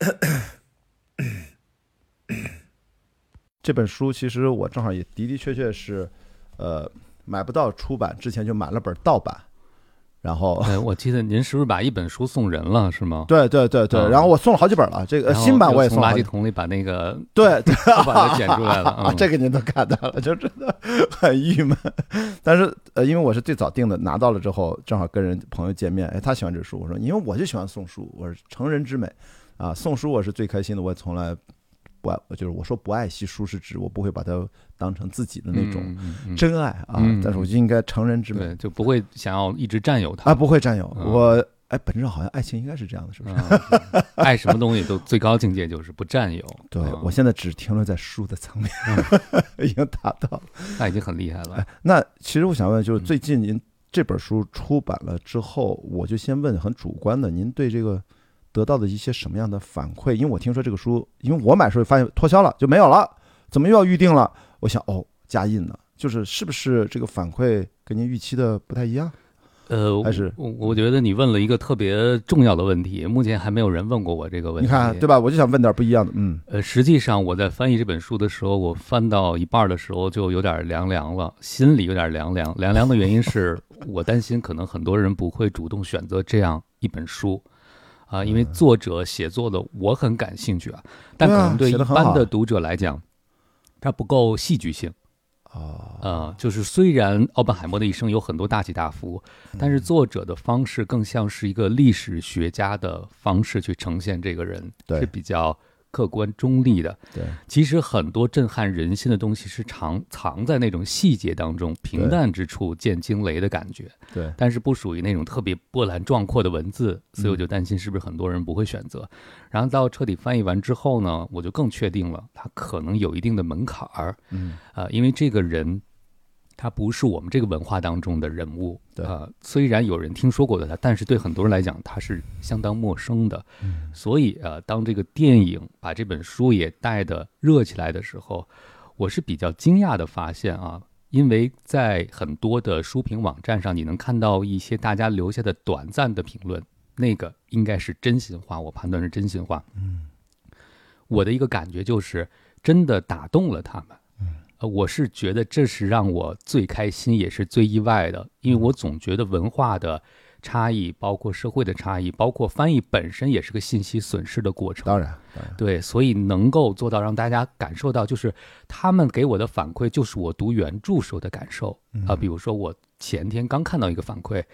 这本书其实我正好也的的确确是，呃，买不到出版之前就买了本盗版，然后哎，我记得您是不是把一本书送人了，是吗？对对对对，嗯然后我送了好几本了，这个呃新版我也送了好几垃圾桶里把那个 对对，盗版的捡出来了。啊，嗯这个您都看到了，就真的 很郁闷。但是呃，因为我是最早订的，拿到了之后，正好跟人朋友见面，哎，他喜欢这书，我说因为我就喜欢送书，我是成人之美啊，送书我是最开心的，我也从来不爱，就是我说不爱惜书是指我不会把它当成自己的那种真爱啊，嗯但是我就应该成人之美对，就不会想要一直占有它啊，不会占有嗯我。哎，本质上好像爱情应该是这样的，是不是？嗯爱什么东西都最高境界就是不占有。对嗯我现在只停留在书的层面，已经达到了。那已经很厉害了哎。，那其实我想问，就是嗯最近您这本书出版了之后，我就先问很主观的，您对这个得到的一些什么样的反馈？因为我听说这个书，因为我买的时候发现脱销了就没有了，怎么又要预定了？我想哦，加印了，就是是不是这个反馈跟您预期的不太一样？呃，还是我我觉得你问了一个特别重要的问题，目前还没有人问过我这个问题。你看对吧？我就想问点不一样的，嗯，呃，实际上我在翻译这本书的时候，我翻到一半的时候就有点凉凉了，心里有点凉凉。凉凉的原因是 我担心可能很多人不会主动选择这样一本书，啊、因为作者写作的我很感兴趣啊，但可能对一般的读者来讲，它不够戏剧性。啊，呃，就是虽然奥本海默的一生有很多大起大伏，但是作者的方式更像是一个历史学家的方式去呈现这个人，是比较客观中立的。对，其实很多震撼人心的东西是藏藏在那种细节当中，平淡之处见惊雷的感觉，对，但是不属于那种特别波澜壮阔的文字，所以我就担心是不是很多人不会选择。然后到彻底翻译完之后呢，我就更确定了，它可能有一定的门槛儿。嗯，呃，因为这个人，他不是我们这个文化当中的人物。对呃，虽然有人听说过的他，但是对很多人来讲，他是相当陌生的。嗯所以呃，当这个电影把这本书也带的热起来的时候，我是比较惊讶的发现啊，因为在很多的书评网站上，你能看到一些大家留下的短暂的评论，那个应该是真心话，我判断是真心话。嗯，我的一个感觉就是真的打动了他们。呃，我是觉得这是让我最开心，也是最意外的，因为我总觉得文化的差异，包括社会的差异，包括翻译本身也是个信息损失的过程。当然，当然，对，所以能够做到让大家感受到，就是他们给我的反馈，就是我读原著时候的感受啊、比如说我前天刚看到一个反馈，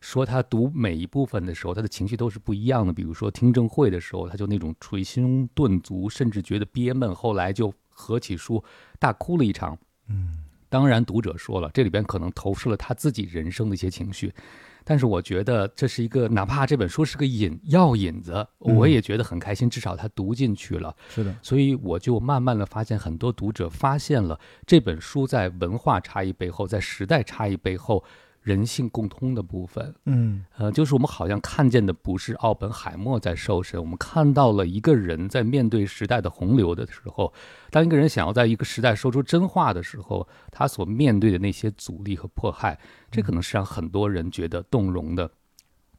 说他读每一部分的时候，他的情绪都是不一样的。比如说听证会的时候，他就那种捶胸顿足，甚至觉得憋闷，后来就合起书大哭了一场。嗯，当然，读者说了，这里边可能投射了他自己人生的一些情绪，但是我觉得这是一个，哪怕这本书是个引药引子，我也觉得很开心，至少他读进去了。是的，所以我就慢慢的发现，很多读者发现了这本书在文化差异背后，在时代差异背后，人性共通的部分。嗯，呃，就是我们好像看见的不是奥本海默在受审，我们看到了一个人在面对时代的洪流的时候，当一个人想要在一个时代说出真话的时候，他所面对的那些阻力和迫害，这可能是让很多人觉得动容的。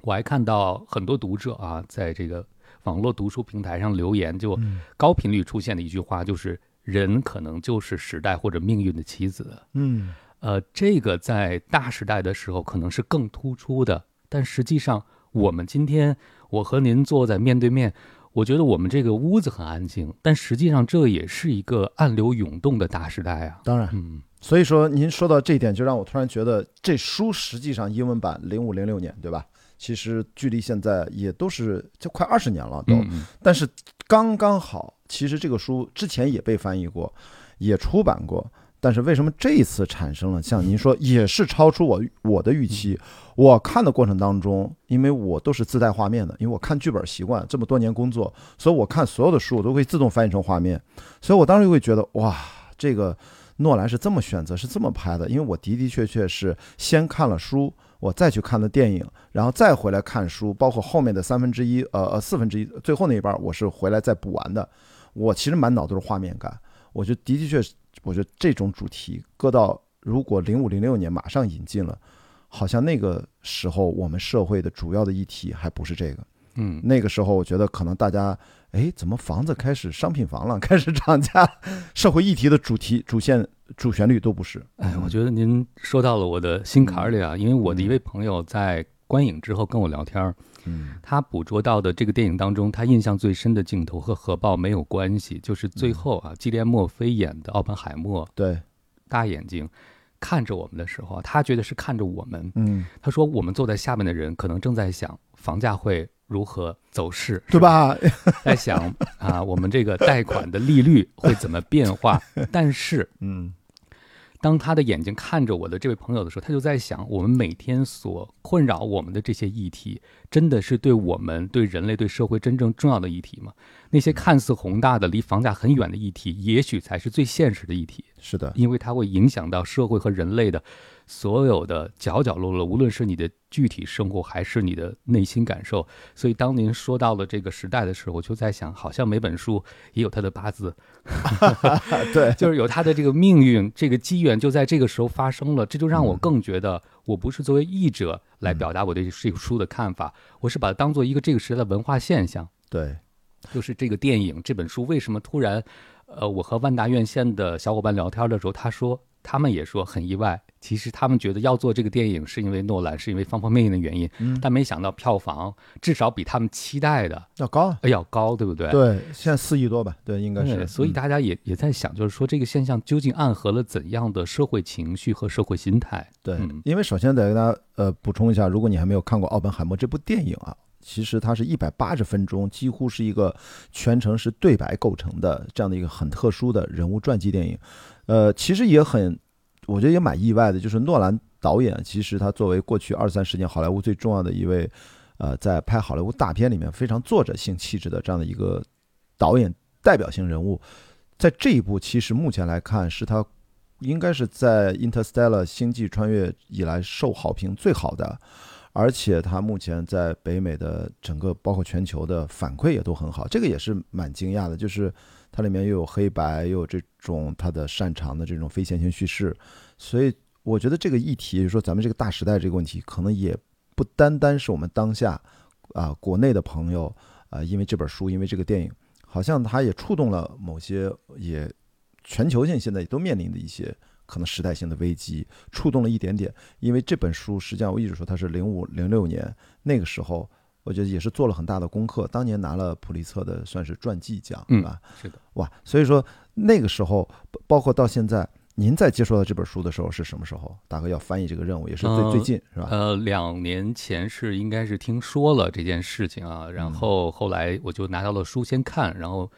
我还看到很多读者啊，在这个网络读书平台上留言，就高频率出现的一句话就是：人可能就是时代或者命运的棋子。嗯，呃，这个在大时代的时候可能是更突出的，但实际上我们今天我和您坐在面对面，我觉得我们这个屋子很安静，但实际上这也是一个暗流涌动的大时代啊。当然。嗯，所以说，您说到这一点，就让我突然觉得，这书实际上英文版零五零六年，对吧？其实距离现在也都是就快二十年了，都。但是刚刚好，其实这个书之前也被翻译过，也出版过。但是为什么这一次产生了？像您说，也是超出我我的预期？我看的过程当中，因为我都是自带画面的，因为我看剧本习惯，这么多年工作，所以我看所有的书我都会自动翻译成画面，所以我当时就会觉得哇，这个诺兰是这么选择，是这么拍的，因为我的的确确是先看了书，我再去看的电影，然后再回来看书，包括后面的三分之一，呃呃四分之一，最后那一半我是回来再补完的。我其实满脑都是画面感，我觉得的的确，我觉得这种主题搁到如果零五零六年马上引进了，好像那个时候我们社会的主要的议题还不是这个，嗯，那个时候我觉得可能大家，哎，怎么房子开始商品房了，开始涨价，社会议题的主题、主线、主旋律都不是。哎，我觉得您说到了我的心坎儿里啊，因为我的一位朋友在观影之后跟我聊天儿，嗯他捕捉到的这个电影当中，他印象最深的镜头和核爆没有关系，就是最后啊，基连墨菲演的奥本海默对，大眼睛看着我们的时候啊，他觉得是看着我们。嗯，他说我们坐在下面的人可能正在想房价会如何走势，对？吧？在想啊，我们这个贷款的利率会怎么变化？但是嗯当他的眼睛看着我的这位朋友的时候，他就在想，我们每天所困扰我们的这些议题，真的是对我们、对人类、对社会真正重要的议题吗？那些看似宏大的、离房价很远的议题，也许才是最现实的议题，是的，因为它会影响到社会和人类的所有的角角落落，无论是你的具体生活，还是你的内心感受。所以，当您说到了这个时代的时候，我就在想，好像每本书也有它的八字，对，就是有它的这个命运，这个机缘就在这个时候发生了，这就让我更觉得，我不是作为译者来表达我对这个书的看法，我是把它当做一个这个时代的文化现象，对，就是这个电影这本书为什么突然，呃，我和万达院线的小伙伴聊天的时候，他说他们也说很意外，其实他们觉得要做这个电影是因为诺兰，是因为方方面面的原因，嗯，但没想到票房至少比他们期待的要高要高，对不对？对，现在四亿多吧？对，应该，是。所以嗯大家也、也在想，就是说这个现象究竟暗合了怎样的社会情绪和社会心态？对嗯，因为首先得给大家呃补充一下，如果你还没有看过《奥本海默》这部电影啊，其实它是一百八十分钟，几乎是一个全程是对白构成的这样的一个很特殊的人物传记电影。呃，其实也很，我觉得也蛮意外的，就是诺兰导演，其实他作为过去二三十年好莱坞最重要的一位，呃，在拍好莱坞大片里面非常作者性气质的这样的一个导演代表性人物，在这一部其实目前来看是他应该是在《Interstellar》星际穿越以来受好评最好的，而且他目前在北美的整个包括全球的反馈也都很好，这个也是蛮惊讶的。就是它里面又有黑白，又有这种他的擅长的这种非线性叙事，所以我觉得这个议题，也就是说咱们这个大时代这个问题，可能也不单单是我们当下啊国内的朋友啊，因为这本书，因为这个电影，好像它也触动了某些也全球性现在也都面临的一些可能时代性的危机，触动了一点点。因为这本书实际上我一直说它是零五零六年那个时候，我觉得也是做了很大的功课，当年拿了普利策的算是传记奖，嗯是吧？是的，哇，所以说那个时候，包包括到现在，您在接触到这本书的时候是什么时候？大哥要翻译这个任务也是最、呃最近是吧？呃，两年前是应该是听说了这件事情啊，然后后来我就拿到了书先看，然后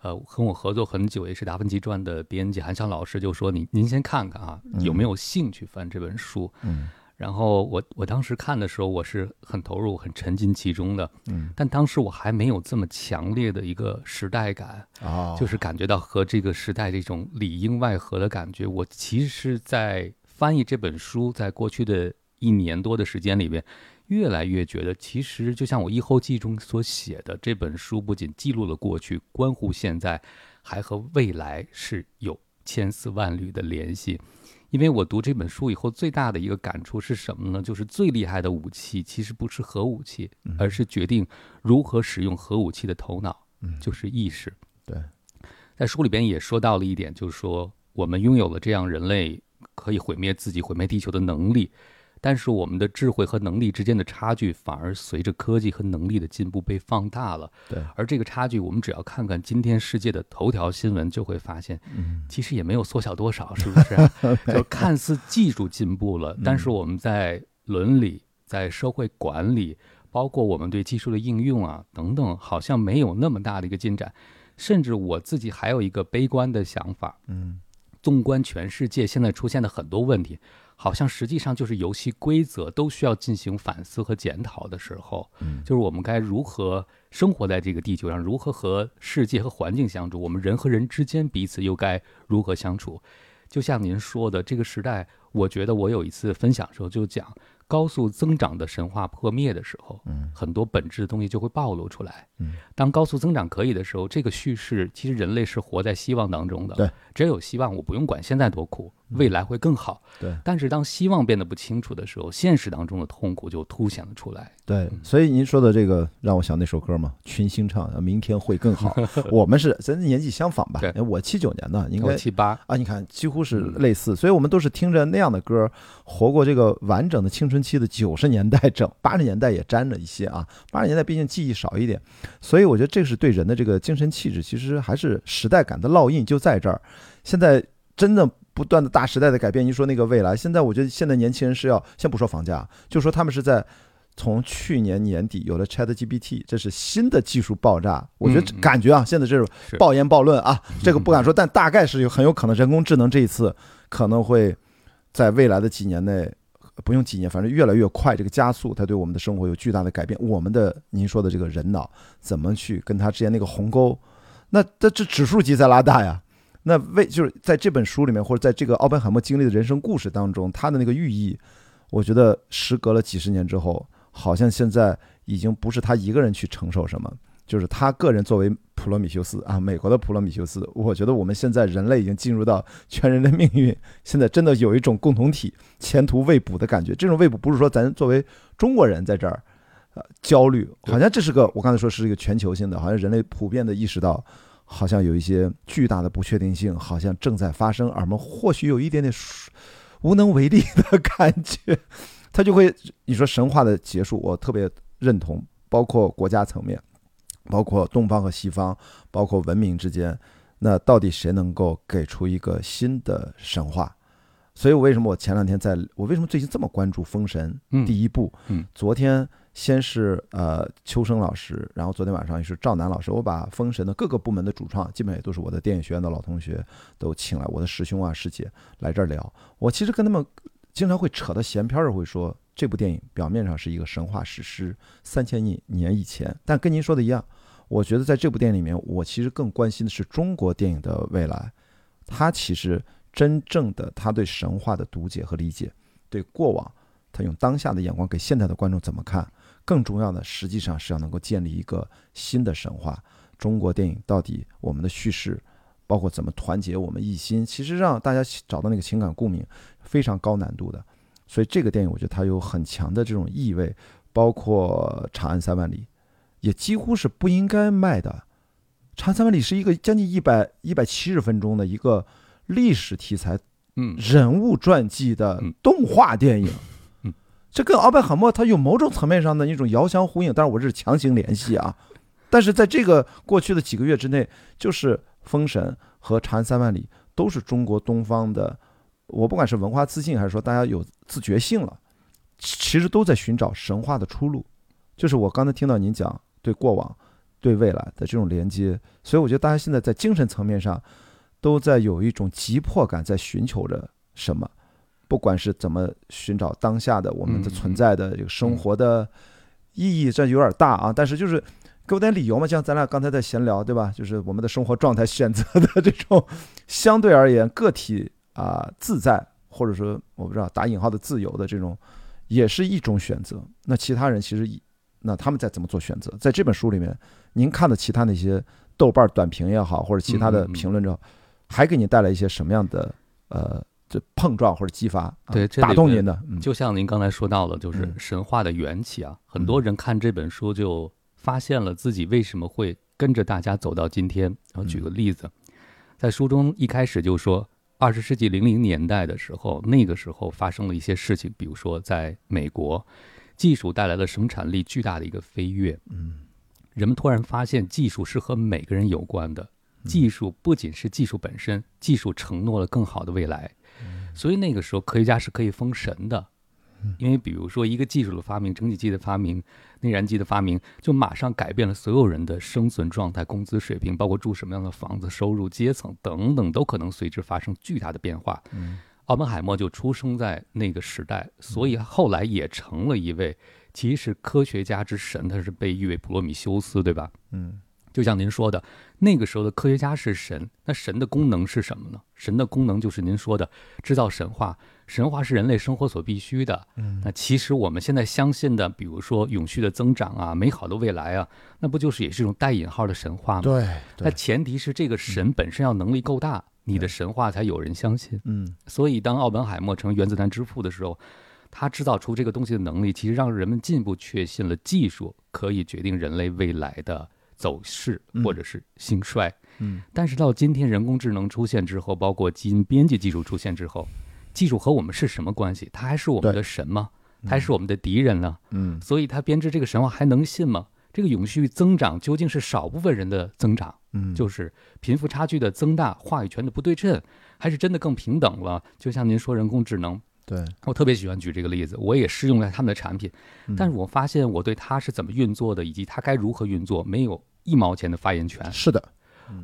呃跟我合作很久也是《达芬奇传》的编辑韩强老师就说你您先看看啊，有没有兴趣翻这本书？嗯然后我我当时看的时候，我是很投入、很沉浸其中的，嗯但当时我还没有这么强烈的一个时代感，啊，就是感觉到和这个时代这种里应外合的感觉。我其实是在翻译这本书，在过去的一年多的时间里边，越来越觉得，其实就像我译后记中所写的，这本书不仅记录了过去，关乎现在，还和未来是有千丝万缕的联系。因为我读这本书以后，最大的一个感触是什么呢？就是最厉害的武器其实不是核武器，而是决定如何使用核武器的头脑，嗯就是意识。对，在书里边也说到了一点，就是说我们拥有了这样人类可以毁灭自己、毁灭地球的能力，但是我们的智慧和能力之间的差距反而随着科技和能力的进步被放大了。对，而这个差距，我们只要看看今天世界的头条新闻，就会发现，嗯其实也没有缩小多少，是不是？就看似技术进步了，但是我们在伦理、在社会管理，包括我们对技术的应用啊等等，好像没有那么大的一个进展。甚至我自己还有一个悲观的想法，嗯纵观全世界现在出现的很多问题，好像实际上就是游戏规则都需要进行反思和检讨的时候，嗯就是我们该如何生活在这个地球上，如何和世界和环境相处，我们人和人之间彼此又该如何相处？就像您说的，这个时代，我觉得我有一次分享的时候就讲，高速增长的神话破灭的时候，嗯很多本质的东西就会暴露出来。嗯，当高速增长可以的时候，这个叙事其实人类是活在希望当中的。对，只要有希望，我不用管现在多苦，未来会更好。对但是当希望变得不清楚的时候，现实当中的痛苦就凸显了出来。对，所以您说的这个让我想那首歌嘛，群星唱《明天会更好 》。我们是咱年纪相仿吧对？我七九年的，应该我七八，啊，你看几乎是嗯类似，所以我们都是听着那样的歌，活过这个完整的青春期的九十年代整，八十年代也沾了一些啊。八十年代毕竟记忆少一点，所以我觉得这是对人的这个精神气质，其实还是时代感的烙印就在这儿。现在真的不断的大时代的改变，您说那个未来，现在我觉得现在年轻人是要先不说房价，就说他们是在。从去年年底有了 Chat GPT，这是新的技术爆炸。我觉得感觉啊，现在这种是暴言暴论啊，这个不敢说，但大概是有很有可能人工智能这一次可能会在未来的几年内，不用几年，反正越来越快，这个加速，它对我们的生活有巨大的改变。我们的您说的这个人脑怎么去跟它之间那个鸿沟，那这这指数级在拉大呀。那为就是在这本书里面，或者在这个奥本海默经历的人生故事当中，他的那个寓意，我觉得时隔了几十年之后，好像现在已经不是他一个人去承受什么，就是他个人作为普罗米修斯啊，美国的普罗米修斯，我觉得我们现在人类已经进入到全人类命运，现在真的有一种共同体、前途未卜的感觉。这种未卜不是说咱作为中国人在这儿，呃，焦虑，好像这是个我刚才说是一个全球性的，好像人类普遍的意识到，好像有一些巨大的不确定性，好像正在发生，而我们或许有一点点无能为力的感觉。他就会你说神话的结束，我特别认同，包括国家层面，包括东方和西方，包括文明之间，那到底谁能够给出一个新的神话？所以，我为什么我前两天在，我为什么最近这么关注《封神》嗯第一部？嗯，昨天先是呃秋生老师，然后昨天晚上也是赵楠老师，我把《封神》的各个部门的主创，基本也都是我的电影学院的老同学，都请来，我的师兄啊师姐来这儿聊。我其实跟他们经常会扯到闲篇儿，会说这部电影表面上是一个神话史诗，三千亿年以前，但跟您说的一样，我觉得在这部电影里面，我其实更关心的是中国电影的未来。它其实真正的他对神话的读解和理解，对过往，他用当下的眼光给现在的观众怎么看？更重要的，实际上是要能够建立一个新的神话。中国电影到底我们的叙事，包括怎么团结我们一心，其实让大家找到那个情感共鸣，非常高难度的。所以这个电影，我觉得它有很强的这种意味，包括《长安三万里》，也几乎是不应该卖的。《长安三万里》是一个将近一百一百七十分钟的一个历史题材嗯，人物传记的嗯动画电影嗯，这跟奥本海默它有某种层面上的一种遥相呼应，当然我这是强行联系啊。但是在这个过去的几个月之内，就是《封神》和《长安三万里》都是中国东方的，我不管是文化自信还是说大家有自觉性了，其实都在寻找神话的出路。就是我刚才听到您讲对过往、对未来的这种连接，所以我觉得大家现在在精神层面上都在有一种急迫感，在寻求着什么，不管是怎么寻找当下的我们的存在的这个生活的意义，这有点大啊，但是就是给我点理由嘛，像咱俩刚才在闲聊，对吧？就是我们的生活状态选择的这种相对而言个体啊、自在，或者说我不知道打引号的自由的这种，也是一种选择。那其他人其实那他们在怎么做选择？在这本书里面，您看的其他那些豆瓣短评也好，或者其他的评论之后，还给你带来一些什么样的呃这碰撞或者激发？啊对这打动您的，嗯就像您刚才说到了，就是嗯神话的缘起啊，很多人看这本书就发现了自己为什么会跟着大家走到今天。然后举个例子，在书中一开始就说，二十世纪零零年代的时候，那个时候发生了一些事情，比如说在美国，技术带来了生产力巨大的一个飞跃，嗯人们突然发现技术是和每个人有关的。技术不仅是技术本身，技术承诺了更好的未来，所以那个时候科学家是可以封神的，因为比如说一个技术的发明，蒸汽机的发明、内燃机的发明，就马上改变了所有人的生存状态、工资水平，包括住什么样的房子、收入阶层等等，都可能随之发生巨大的变化。奥本海默就出生在那个时代，所以后来也成了一位其实科学家之神，他是被誉为普罗米修斯，对吧？嗯就像您说的，那个时候的科学家是神，那神的功能是什么呢？神的功能就是您说的制造神话，神话是人类生活所必须的。嗯那其实我们现在相信的，比如说永续的增长啊、美好的未来啊，那不就是也是一种带引号的神话吗？对那，前提是这个神本身要能力够大，你的神话才有人相信。嗯所以，当奥本海默成原子弹之父的时候，他制造出这个东西的能力，其实让人们进一步确信了技术可以决定人类未来的走势嗯或者是兴衰。嗯但是到今天，人工智能出现之后，包括基因编辑技术出现之后，技术和我们是什么关系？它还是我们的神吗？它还是我们的敌人呢？嗯所以，它编织这个神话还能信吗？这个永续增长究竟是少部分人的增长，嗯，就是贫富差距的增大、话语权的不对称，还是真的更平等了？就像您说人工智能，对，我特别喜欢举这个例子，我也试用了他们的产品，嗯但是我发现我对它是怎么运作的，以及它该如何运作，没有一毛钱的发言权，是的，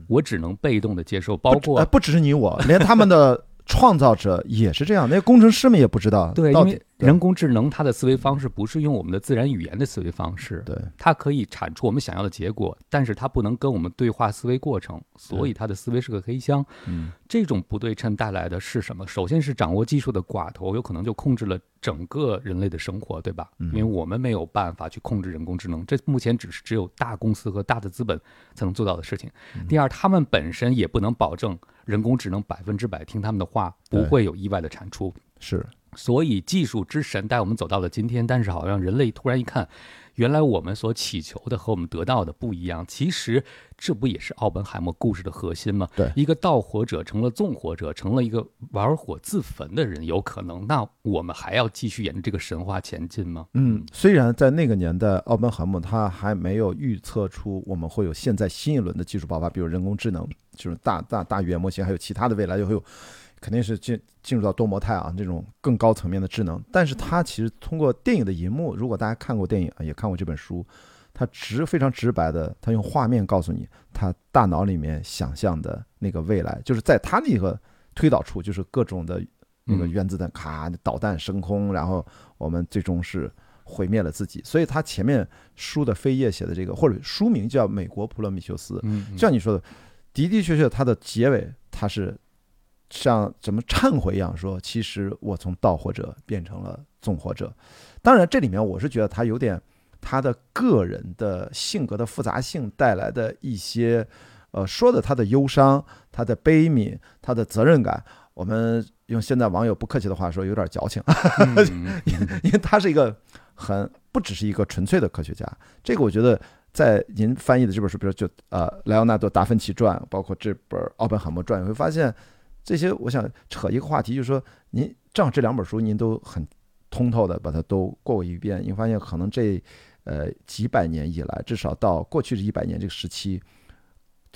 我只能被动的接受，包括不只呃不只是你我，连他们的创造者也是这样，那些工程师们也不知道，对，到底因为人工智能它的思维方式不是用我们的自然语言的思维方式，对它可以产出我们想要的结果，但是它不能跟我们对话思维过程，所以它的思维是个黑箱。嗯这种不对称带来的是什么？首先是掌握技术的寡头，有可能就控制了整个人类的生活，对吧？嗯因为我们没有办法去控制人工智能，这目前只是只有大公司和大的资本才能做到的事情。嗯第二，他们本身也不能保证人工智能百分之百听他们的话，不会有意外的产出。是所以技术之神带我们走到了今天，但是好像人类突然一看，原来我们所祈求的和我们得到的不一样。其实这不也是奥本海默故事的核心吗？对一个盗火者成了纵火者，成了一个玩火自焚的人，有可能。那我们还要继续沿着这个神话前进吗？嗯，虽然在那个年代，奥本海默他还没有预测出我们会有现在新一轮的技术爆发，比如人工智能，就是大大大语言模型，还有其他的未来又会有，肯定是进进入到多模态啊这种更高层面的智能。但是它其实通过电影的银幕，如果大家看过电影，也看过这本书，它直非常直白的，它用画面告诉你他大脑里面想象的那个未来，就是在他那个推导出，就是各种的那个嗯原子弹咔导弹升空，然后我们最终是毁灭了自己。所以他前面书的扉页写的这个，或者书名叫《美国普罗米修斯》，嗯，就像你说的，的的确确，它的结尾它是像怎么忏悔一样说，其实我从盗火者变成了纵火者。当然，这里面我是觉得他有点他的个人的性格的复杂性带来的一些，呃，说的他的忧伤、他的悲悯、他的责任感。我们用现在网友不客气的话说，有点矫情，嗯 嗯嗯因为他是一个很不只是一个纯粹的科学家。这个我觉得在您翻译的这本书，比如就呃莱昂纳多·达芬奇传，包括这本奥本海默传，你会发现这些。我想扯一个话题，就是说您正好这两本书您都很通透的把它都过一遍，你发现可能这呃几百年以来，至少到过去这一百年这个时期。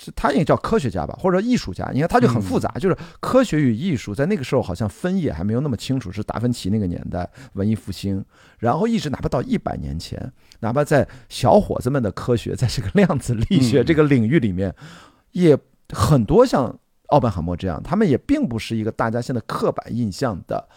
是他应该叫科学家吧，或者说艺术家。你看，他就很复杂，就是科学与艺术在那个时候好像分野还没有那么清楚。是达芬奇那个年代，文艺复兴，然后一直哪怕到一百年前，哪怕在小伙子们的科学，在这个量子力学这个领域里面，也很多像奥本海默这样，他们也并不是一个大家现在刻板印象的。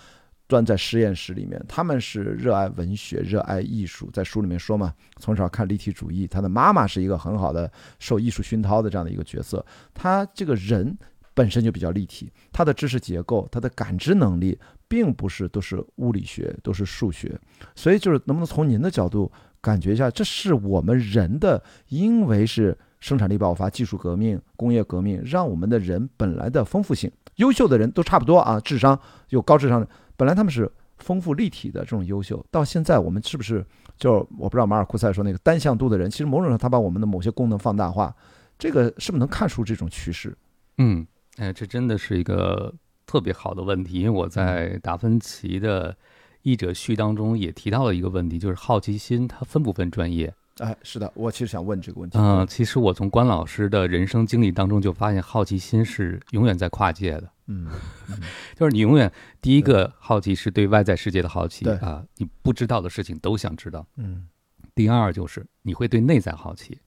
端在实验室里面，他们是热爱文学、热爱艺术，在书里面说嘛，从小看立体主义，他的妈妈是一个很好的受艺术熏陶的这样的一个角色。他这个人本身就比较立体，他的知识结构、他的感知能力，并不是都是物理学，都是数学。所以就是能不能从您的角度感觉一下，这是我们人的，因为是生产力爆发、技术革命、工业革命，让我们的人本来的丰富性，优秀的人都差不多啊，智商有高智商的，本来他们是丰富立体的这种优秀，到现在我们是不是就我不知道马尔库塞说那个单向度的人，其实某种上他把我们的某些功能放大化，这个是不是能看出这种趋势？嗯，哎，这真的是一个特别好的问题，因为我在达芬奇的译者序当中也提到了一个问题，就是好奇心它分不分专业？哎，是的，我其实想问这个问题。嗯、其实我从关老师的人生经历当中就发现，好奇心是永远在跨界的。嗯，就是你永远第一个好奇是对外在世界的好奇对啊，你不知道的事情都想知道。嗯第二就是你会对内在好奇，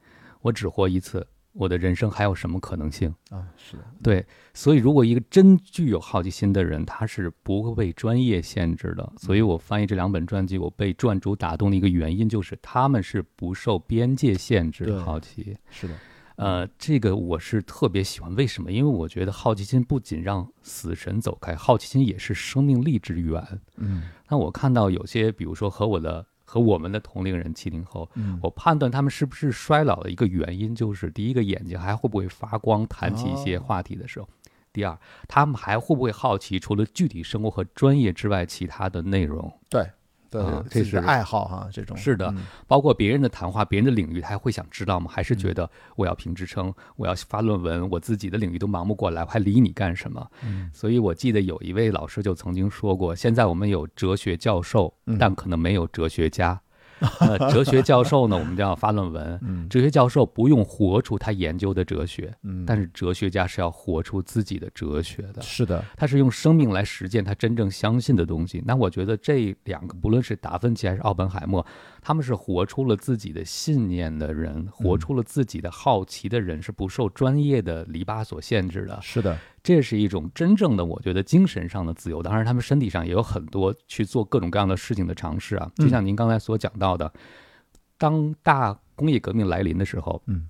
我只活一次，我的人生还有什么可能性？啊，是的，对，所以如果一个真具有好奇心的人，他是不会被专业限制的。所以我翻译这两本传记，我被传主打动的一个原因就是他们是不受边界限制的好奇。是的，呃，这个我是特别喜欢，为什么？因为我觉得好奇心不仅让死神走开，好奇心也是生命力之源。嗯那我看到有些，比如说和我的和我们的同龄人七零后，嗯，我判断他们是不是衰老的一个原因，就是第一个眼睛还会不会发光，谈起一些哦话题的时候，第二，他们还会不会好奇除了具体生活和专业之外，其他的内容？对对啊这是爱好哈，这种是的嗯包括别人的谈话、别人的领域，他还会想知道吗？还是觉得我要评职称，我要发论文，我自己的领域都忙不过来，我还理你干什么？嗯所以我记得有一位老师就曾经说过，现在我们有哲学教授嗯，但可能没有哲学家。呃，哲学教授呢，我们就要发论文。嗯哲学教授不用活出他研究的哲学，嗯，但是哲学家是要活出自己的哲学的。是的，他是用生命来实践他真正相信的东西。那我觉得这两个，不论是达芬奇还是奥本海默，他们是活出了自己的信念的人，活出了自己的好奇的人，是不受专业的篱笆所限制的。是的，这是一种真正的，我觉得精神上的自由。当然，他们身体上也有很多去做各种各样的事情的尝试啊。嗯就像您刚才所讲到的，当大工业革命来临的时候，嗯。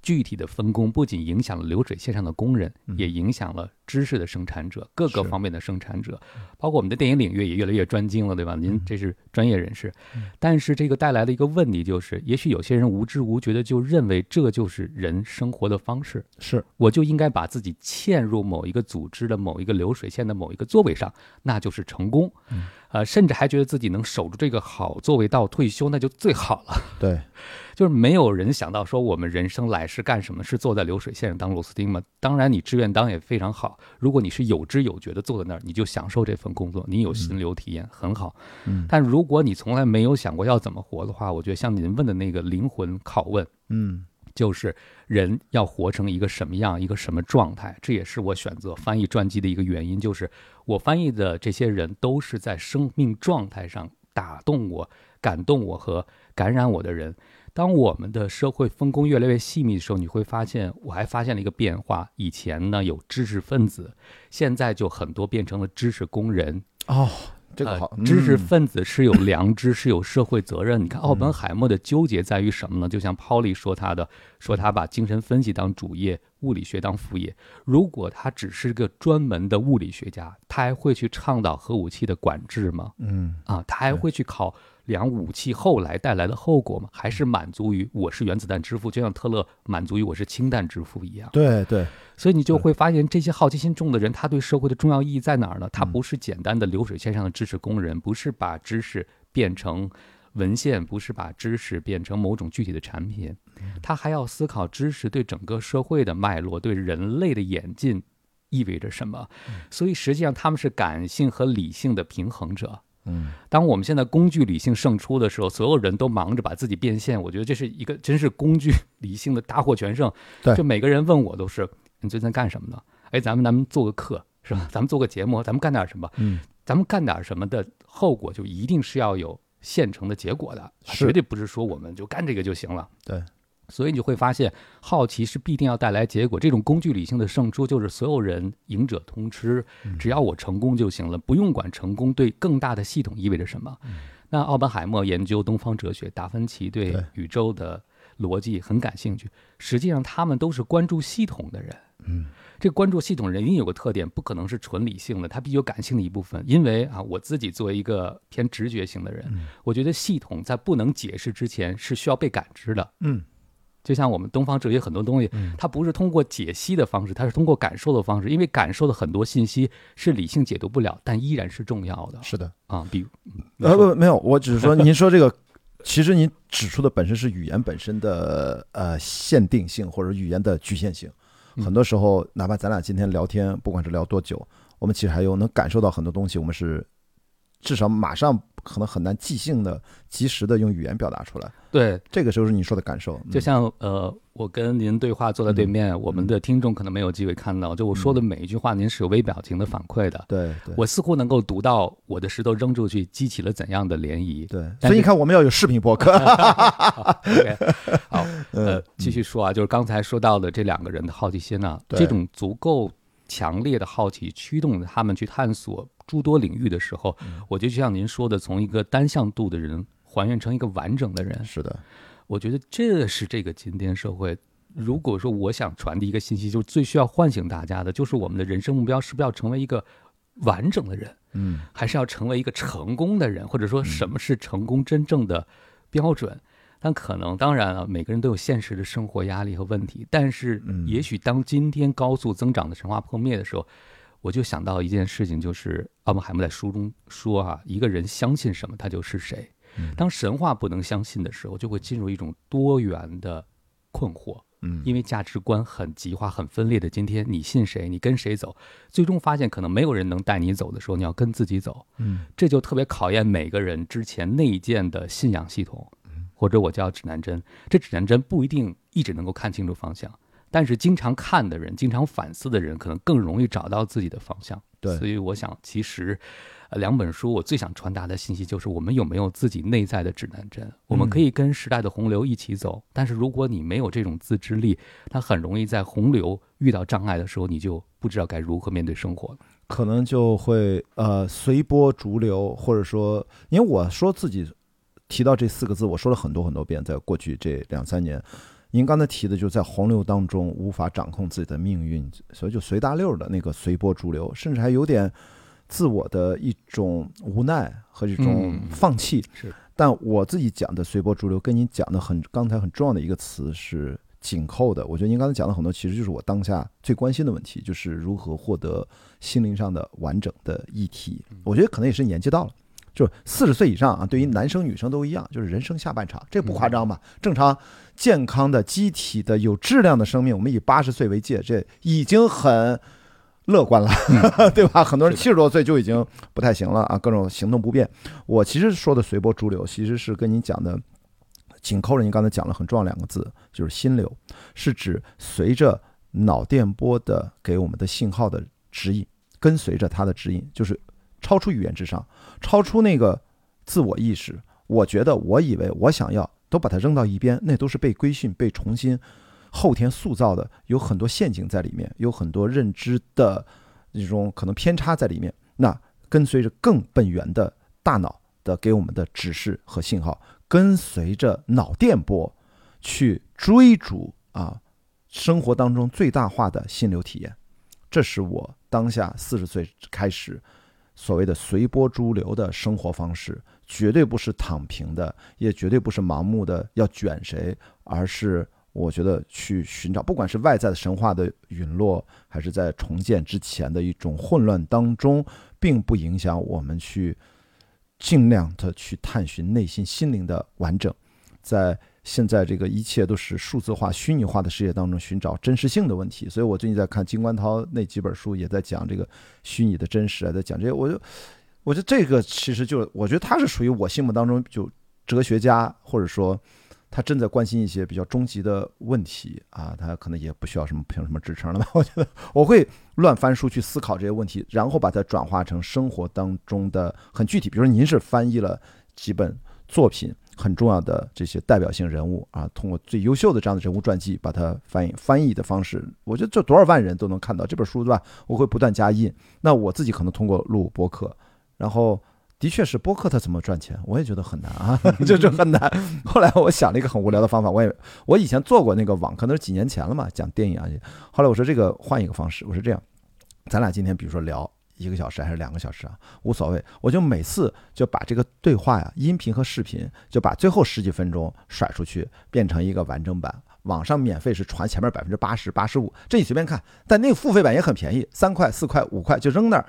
具体的分工不仅影响了流水线上的工人，嗯也影响了知识的生产者，各个方面的生产者，包括我们的电影领域也越来越专精了，对吧？您这是专业人士，但是这个带来的一个问题就是，也许有些人无知无觉的就认为这就是人生活的方式，是我就应该把自己嵌入某一个组织的某一个流水线的某一个座位上，那就是成功。嗯呃，甚至还觉得自己能守住这个好座位到退休，那就最好了。对，就是没有人想到说我们人生来是干什么？是坐在流水线上当螺丝钉吗？当然，你志愿当也非常好。如果你是有知有觉的坐在那儿，你就享受这份工作，你有心流体验，很好。嗯但如果你从来没有想过要怎么活的话，我觉得像您问的那个灵魂拷问，嗯就是人要活成一个什么样、一个什么状态，这也是我选择翻译传记的一个原因。就是我翻译的这些人都是在生命状态上打动我、感动我和感染我的人。当我们的社会分工越来越细密的时候，你会发现，我还发现了一个变化：以前呢有知识分子，现在就很多变成了知识工人。哦，这个好，呃知识嗯分子是有良知，是有社会责任。你看奥本海默的纠结在于什么呢？就像 Polly 说他的，说他把精神分析当主业，物理学当副业。如果他只是个专门的物理学家，他还会去倡导核武器的管制吗？嗯啊，他还会去考量武器后来带来的后果吗？还是满足于我是原子弹之父，就像特勒满足于我是氢弹之父一样？对对，所以你就会发现，这些好奇心重的人，他对社会的重要意义在哪儿呢？他不是简单的流水线上的知识工人，不是把知识变成文献，不是把知识变成某种具体的产品，他还要思考知识对整个社会的脉络，对人类的演进意味着什么。所以实际上他们是感性和理性的平衡者。嗯当我们现在工具理性胜出的时候，所有人都忙着把自己变现，我觉得这是一个真是工具 理性的大获全胜。对就每个人问我都是你最近在干什么呢？哎，咱们咱们做个课是吧？咱们做个节目，咱们干点什么？嗯，咱们干点什么的后果就一定是要有现成的结果的，绝对不是说我们就干这个就行了。对。所以你就会发现，好奇是必定要带来结果。这种工具理性的胜出，就是所有人赢者通吃，嗯只要我成功就行了，不用管成功对更大的系统意味着什么。那奥本海默研究东方哲学，达芬奇对对宇宙的逻辑很感兴趣。实际上，他们都是关注系统的人。嗯，这关注系统人一定有个特点，不可能是纯理性的，他必须有感性的一部分。因为啊，我自己作为一个偏直觉型的人，我觉得系统在不能解释之前是需要被感知的。嗯就像我们东方哲学很多东西，嗯它不是通过解析的方式，它是通过感受的方式，因为感受的很多信息是理性解读不了，但依然是重要的是的，啊。比如，呃说不没有，我只是说您说这个，其实您指出的本身是语言本身的呃限定性或者语言的局限性。嗯很多时候，哪怕咱俩今天聊天，不管是聊多久，我们其实还有能感受到很多东西，我们是至少马上可能很难即兴的、及时的用语言表达出来。对，这个时候是你说的感受，嗯就像呃，我跟您对话坐在对面，我们的听众可能没有机会看到，就我说的每一句话，您是有微表情的反馈的。对对我似乎能够读到我的石头扔出去激起了怎样的涟漪。对，所以你看，我们要有视频博客。好，呃嗯，继续说啊，就是刚才说到的这两个人的好奇心呢、对这种足够强烈的好奇驱动着他们去探索诸多领域的时候，嗯我觉得就像您说的，从一个单向度的人还原成一个完整的人，是的，我觉得这是这个今天社会。如果说我想传递一个信息，就是最需要唤醒大家的，就是我们的人生目标是不是要成为一个完整的人，嗯还是要成为一个成功的人，或者说什么是成功真正的标准？但可能当然了，每个人都有现实的生活压力和问题。但是，也许当今天高速增长的神话破灭的时候，我就想到一件事情，就是奥本海默在书中说啊，一个人相信什么，他就是谁。当神话不能相信的时候，就会进入一种多元的困惑。嗯，因为价值观很极化、很分裂的今天，你信谁，你跟谁走，最终发现可能没有人能带你走的时候，你要跟自己走。嗯，这就特别考验每个人之前内建的信仰系统，或者我叫指南针。这指南针不一定一直能够看清楚方向，但是经常看的人、经常反思的人，可能更容易找到自己的方向。对，所以我想，其实。两本书，我最想传达的信息就是：我们有没有自己内在的指南针？我们可以跟时代的洪流一起走，但是如果你没有这种自制力，它很容易在洪流遇到障碍的时候，你就不知道该如何面对生活，可能就会呃随波逐流，或者说，因为我说自己提到这四个字，我说了很多很多遍，在过去这两三年，您刚才提的就是在洪流当中无法掌控自己的命运，所以就随大溜的那个随波逐流，甚至还有点。自我的一种无奈和一种放弃，是。但我自己讲的随波逐流，跟您讲的很刚才很重要的一个词是紧扣的。我觉得您刚才讲的很多，其实就是我当下最关心的问题，就是如何获得心灵上的完整的议题。我觉得可能也是年纪到了，就四十岁以上啊，对于男生女生都一样，就是人生下半场，这不夸张吧？正常、健康的、机体的、有质量的生命，我们以八十岁为界，这已经很。乐观了，对吧？很多人七十多岁就已经不太行了啊，各种行动不便。我其实说的随波逐流，其实是跟您讲的紧扣着您刚才讲了很重要两个字，就是心流，是指随着脑电波的给我们的信号的指引，跟随着它的指引，就是超出语言之上，超出那个自我意识。我觉得，我以为，我想要，都把它扔到一边，那都是被规训、被重新。后天塑造的有很多陷阱在里面，有很多认知的这种可能偏差在里面。那跟随着更本源的大脑的给我们的指示和信号，跟随着脑电波去追逐啊，生活当中最大化的心流体验。这是我当下四十岁开始所谓的随波逐流的生活方式，绝对不是躺平的，也绝对不是盲目的要卷谁，而是。我觉得去寻找，不管是外在的神话的陨落，还是在重建之前的一种混乱当中，并不影响我们去尽量的去探寻内心心灵的完整。在现在这个一切都是数字化、虚拟化的世界当中，寻找真实性的问题。所以我最近在看金冠涛那几本书，也在讲这个虚拟的真实啊，在讲这些。我就我觉得这个其实就，我觉得他是属于我心目当中就哲学家，或者说。他正在关心一些比较终极的问题啊，他可能也不需要什么凭什么支撑了吧？我觉得我会乱翻书去思考这些问题，然后把它转化成生活当中的很具体。比如说，您是翻译了几本作品很重要的这些代表性人物啊，通过最优秀的这样的人物传记把它翻译翻译的方式，我觉得这多少万人都能看到这本书，对吧？我会不断加印。那我自己可能通过录播客，然后。的确是播客，它怎么赚钱？我也觉得很难啊，就是很难。后来我想了一个很无聊的方法，我也我以前做过那个网课，那是几年前了嘛，讲电影啊。后来我说这个换一个方式，我说这样，咱俩今天比如说聊一个小时还是两个小时啊，无所谓，我就每次就把这个对话呀，音频和视频，就把最后十几分钟甩出去，变成一个完整版，网上免费是传前面百分之八十八十五，这你随便看。但那个付费版也很便宜，三块、四块、五块就扔那儿，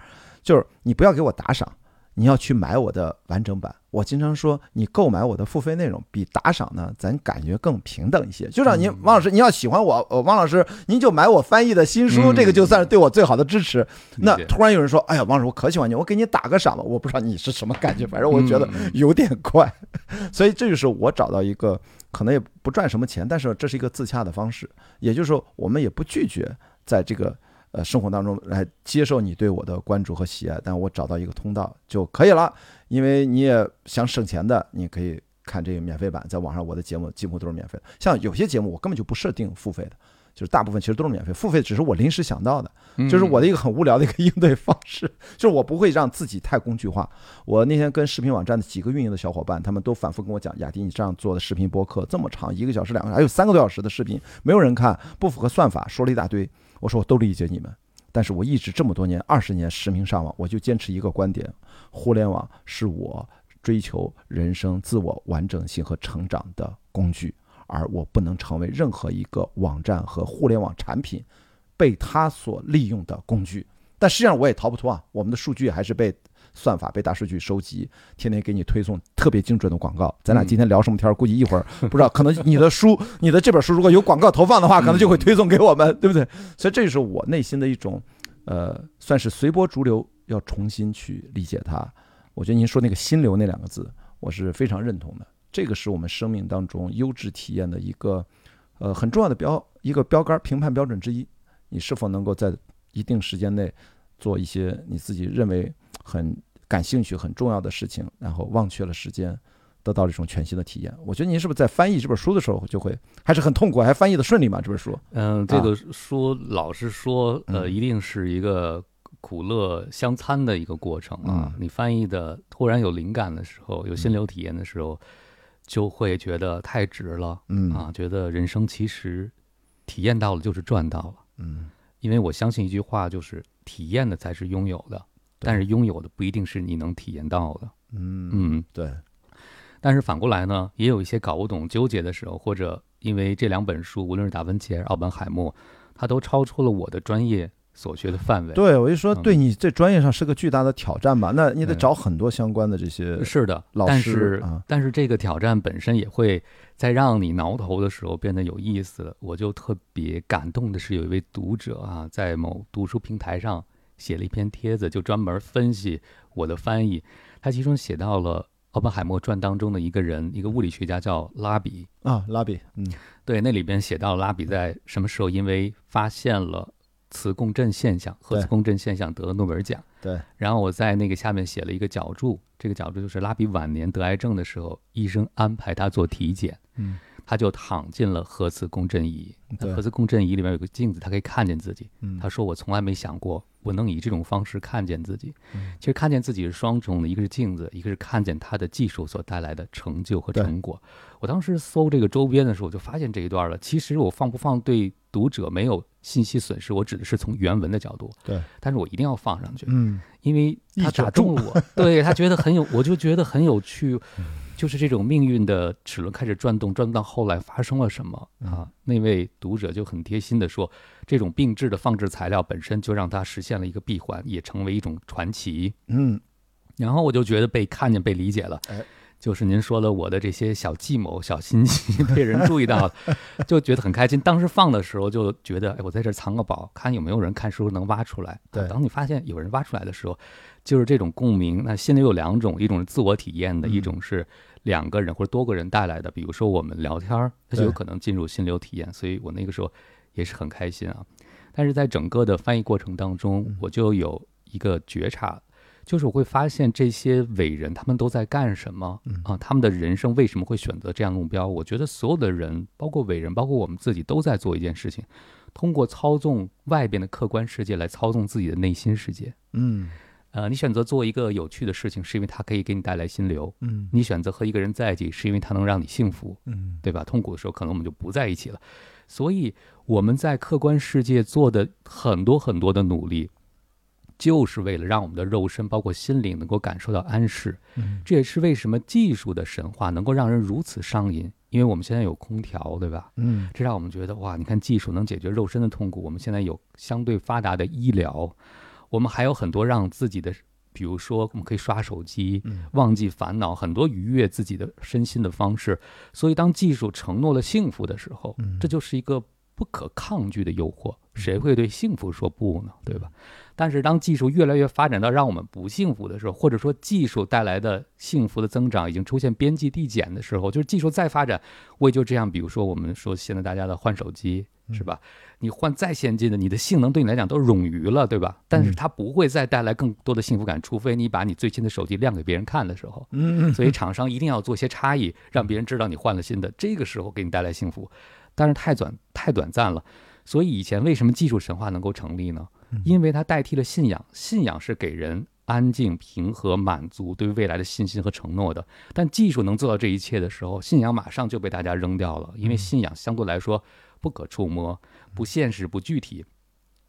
就是你不要给我打赏。你要去买我的完整版，我经常说，你购买我的付费内容比打赏呢，咱感觉更平等一些。就让您王老师，你要喜欢我，呃，王老师，您就买我翻译的新书，这个就算是对我最好的支持。那突然有人说，哎呀，王老师，我可喜欢你，我给你打个赏吧。我不知道你是什么感觉，反正我觉得有点怪。所以这就是我找到一个可能也不赚什么钱，但是这是一个自洽的方式。也就是说，我们也不拒绝在这个。呃，生活当中来接受你对我的关注和喜爱，但我找到一个通道就可以了。因为你也想省钱的，你可以看这个免费版，在网上我的节目几乎都是免费的。像有些节目我根本就不设定付费的，就是大部分其实都是免费，付费只是我临时想到的，就是我的一个很无聊的一个应对方式，就是我不会让自己太工具化。我那天跟视频网站的几个运营的小伙伴，他们都反复跟我讲，雅迪，你这样做的视频播客这么长，一个小时、两个，还有三个多小时的视频，没有人看，不符合算法，说了一大堆。我说我都理解你们，但是我一直这么多年，二十年实名上网，我就坚持一个观点：互联网是我追求人生自我完整性和成长的工具，而我不能成为任何一个网站和互联网产品被它所利用的工具。但实际上我也逃不脱啊，我们的数据还是被算法、被大数据收集，天天给你推送特别精准的广告。咱俩今天聊什么天儿？估计一会儿 不知道，可能你的书、你的这本书如果有广告投放的话，可能就会推送给我们，对不对？所以这就是我内心的一种，呃，算是随波逐流，要重新去理解它。我觉得您说那个“心流”那两个字，我是非常认同的。这个是我们生命当中优质体验的一个，呃，很重要的标一个标杆、评判标准之一。你是否能够在一定时间内做一些你自己认为很感兴趣、很重要的事情，然后忘却了时间，得到了一种全新的体验？我觉得您是不是在翻译这本书的时候就会还是很痛苦，还翻译的顺利吗？这本书？嗯，这个书老实说，呃，一定是一个。苦乐相参的一个过程啊！你翻译的突然有灵感的时候，有心流体验的时候，就会觉得太值了。嗯啊，觉得人生其实体验到了就是赚到了。嗯，因为我相信一句话，就是体验的才是拥有的，但是拥有的不一定是你能体验到的。嗯嗯，对。但是反过来呢，也有一些搞不懂、纠结的时候，或者因为这两本书，无论是达芬奇还是奥本海默，它都超出了我的专业。所学的范围，对我就说，对你这专业上是个巨大的挑战吧？那你得找很多相关的这些是的老师啊。但是这个挑战本身也会在让你挠头的时候变得有意思。我就特别感动的是，有一位读者啊，在某读书平台上写了一篇帖子，就专门分析我的翻译。他其中写到了奥本海默传当中的一个人，一个物理学家叫拉比啊，拉比，嗯，对，那里边写到拉比在什么时候因为发现了。磁共振现象，核磁共振现象得了诺贝尔奖。对，然后我在那个下面写了一个脚注，这个脚注就是拉比晚年得癌症的时候，医生安排他做体检，嗯，他就躺进了核磁共振仪。核磁共振仪里面有个镜子，他可以看见自己。他说：“我从来没想过我能以这种方式看见自己。”其实看见自己是双重的，一个是镜子，一个是看见他的技术所带来的成就和成果。我当时搜这个周边的时候，我就发现这一段了。其实我放不放对读者没有信息损失，我指的是从原文的角度。对，但是我一定要放上去，嗯，因为他打中了我，对他觉得很有，我就觉得很有趣。就是这种命运的齿轮开始转动，转动到后来发生了什么啊？那位读者就很贴心的说，这种定制的放置材料本身就让它实现了一个闭环，也成为一种传奇。嗯，然后我就觉得被看见、被理解了。哎。就是您说的我的这些小计谋、小心机被人注意到了，就觉得很开心。当时放的时候就觉得，哎，我在这藏个宝，看有没有人看书能挖出来。对，当你发现有人挖出来的时候，就是这种共鸣。那心里有两种，一种是自我体验的，一种是两个人或者多个人带来的。比如说我们聊天儿，它就有可能进入心流体验。所以我那个时候也是很开心啊。但是在整个的翻译过程当中，我就有一个觉察。就是我会发现这些伟人他们都在干什么啊？他们的人生为什么会选择这样的目标？我觉得所有的人，包括伟人，包括我们自己，都在做一件事情，通过操纵外边的客观世界来操纵自己的内心世界。嗯，呃，你选择做一个有趣的事情，是因为它可以给你带来心流。嗯，你选择和一个人在一起，是因为他能让你幸福。嗯，对吧？痛苦的时候，可能我们就不在一起了。所以我们在客观世界做的很多很多的努力。就是为了让我们的肉身，包括心灵，能够感受到安适。嗯，这也是为什么技术的神话能够让人如此上瘾。因为我们现在有空调，对吧？嗯，这让我们觉得哇，你看技术能解决肉身的痛苦。我们现在有相对发达的医疗，我们还有很多让自己的，比如说我们可以刷手机，忘记烦恼，很多愉悦自己的身心的方式。所以，当技术承诺了幸福的时候，这就是一个不可抗拒的诱惑。谁会对幸福说不呢？对吧？但是当技术越来越发展到让我们不幸福的时候，或者说技术带来的幸福的增长已经出现边际递减的时候，就是技术再发展，我也就这样。比如说，我们说现在大家的换手机是吧？你换再先进的，你的性能对你来讲都冗余了，对吧？但是它不会再带来更多的幸福感，除非你把你最新的手机亮给别人看的时候。嗯。所以厂商一定要做些差异，让别人知道你换了新的，这个时候给你带来幸福。但是太短太短暂了。所以以前为什么技术神话能够成立呢？因为它代替了信仰，信仰是给人安静、平和、满足、对未来的信心和承诺的。但技术能做到这一切的时候，信仰马上就被大家扔掉了，因为信仰相对来说不可触摸、不现实、不具体，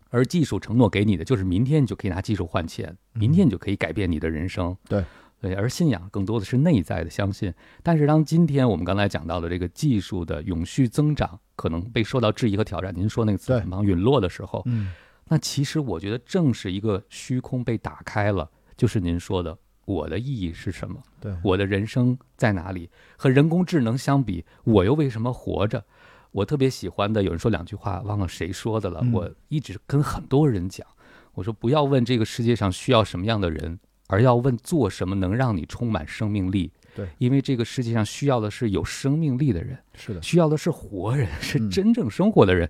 而技术承诺给你的就是明天你就可以拿技术换钱，明天你就可以改变你的人生。对，对，而信仰更多的是内在的相信。但是当今天我们刚才讲到的这个技术的永续增长可能被受到质疑和挑战，您说那个资本帮陨落的时候，嗯，那其实我觉得正是一个虚空被打开了，就是您说的我的意义是什么？对，我的人生在哪里？和人工智能相比，我又为什么活着？我特别喜欢的，有人说两句话，忘了谁说的了。嗯我一直跟很多人讲，我说不要问这个世界上需要什么样的人，而要问做什么能让你充满生命力。对，因为这个世界上需要的是有生命力的人，是的，需要的是活人，是嗯真正生活的人。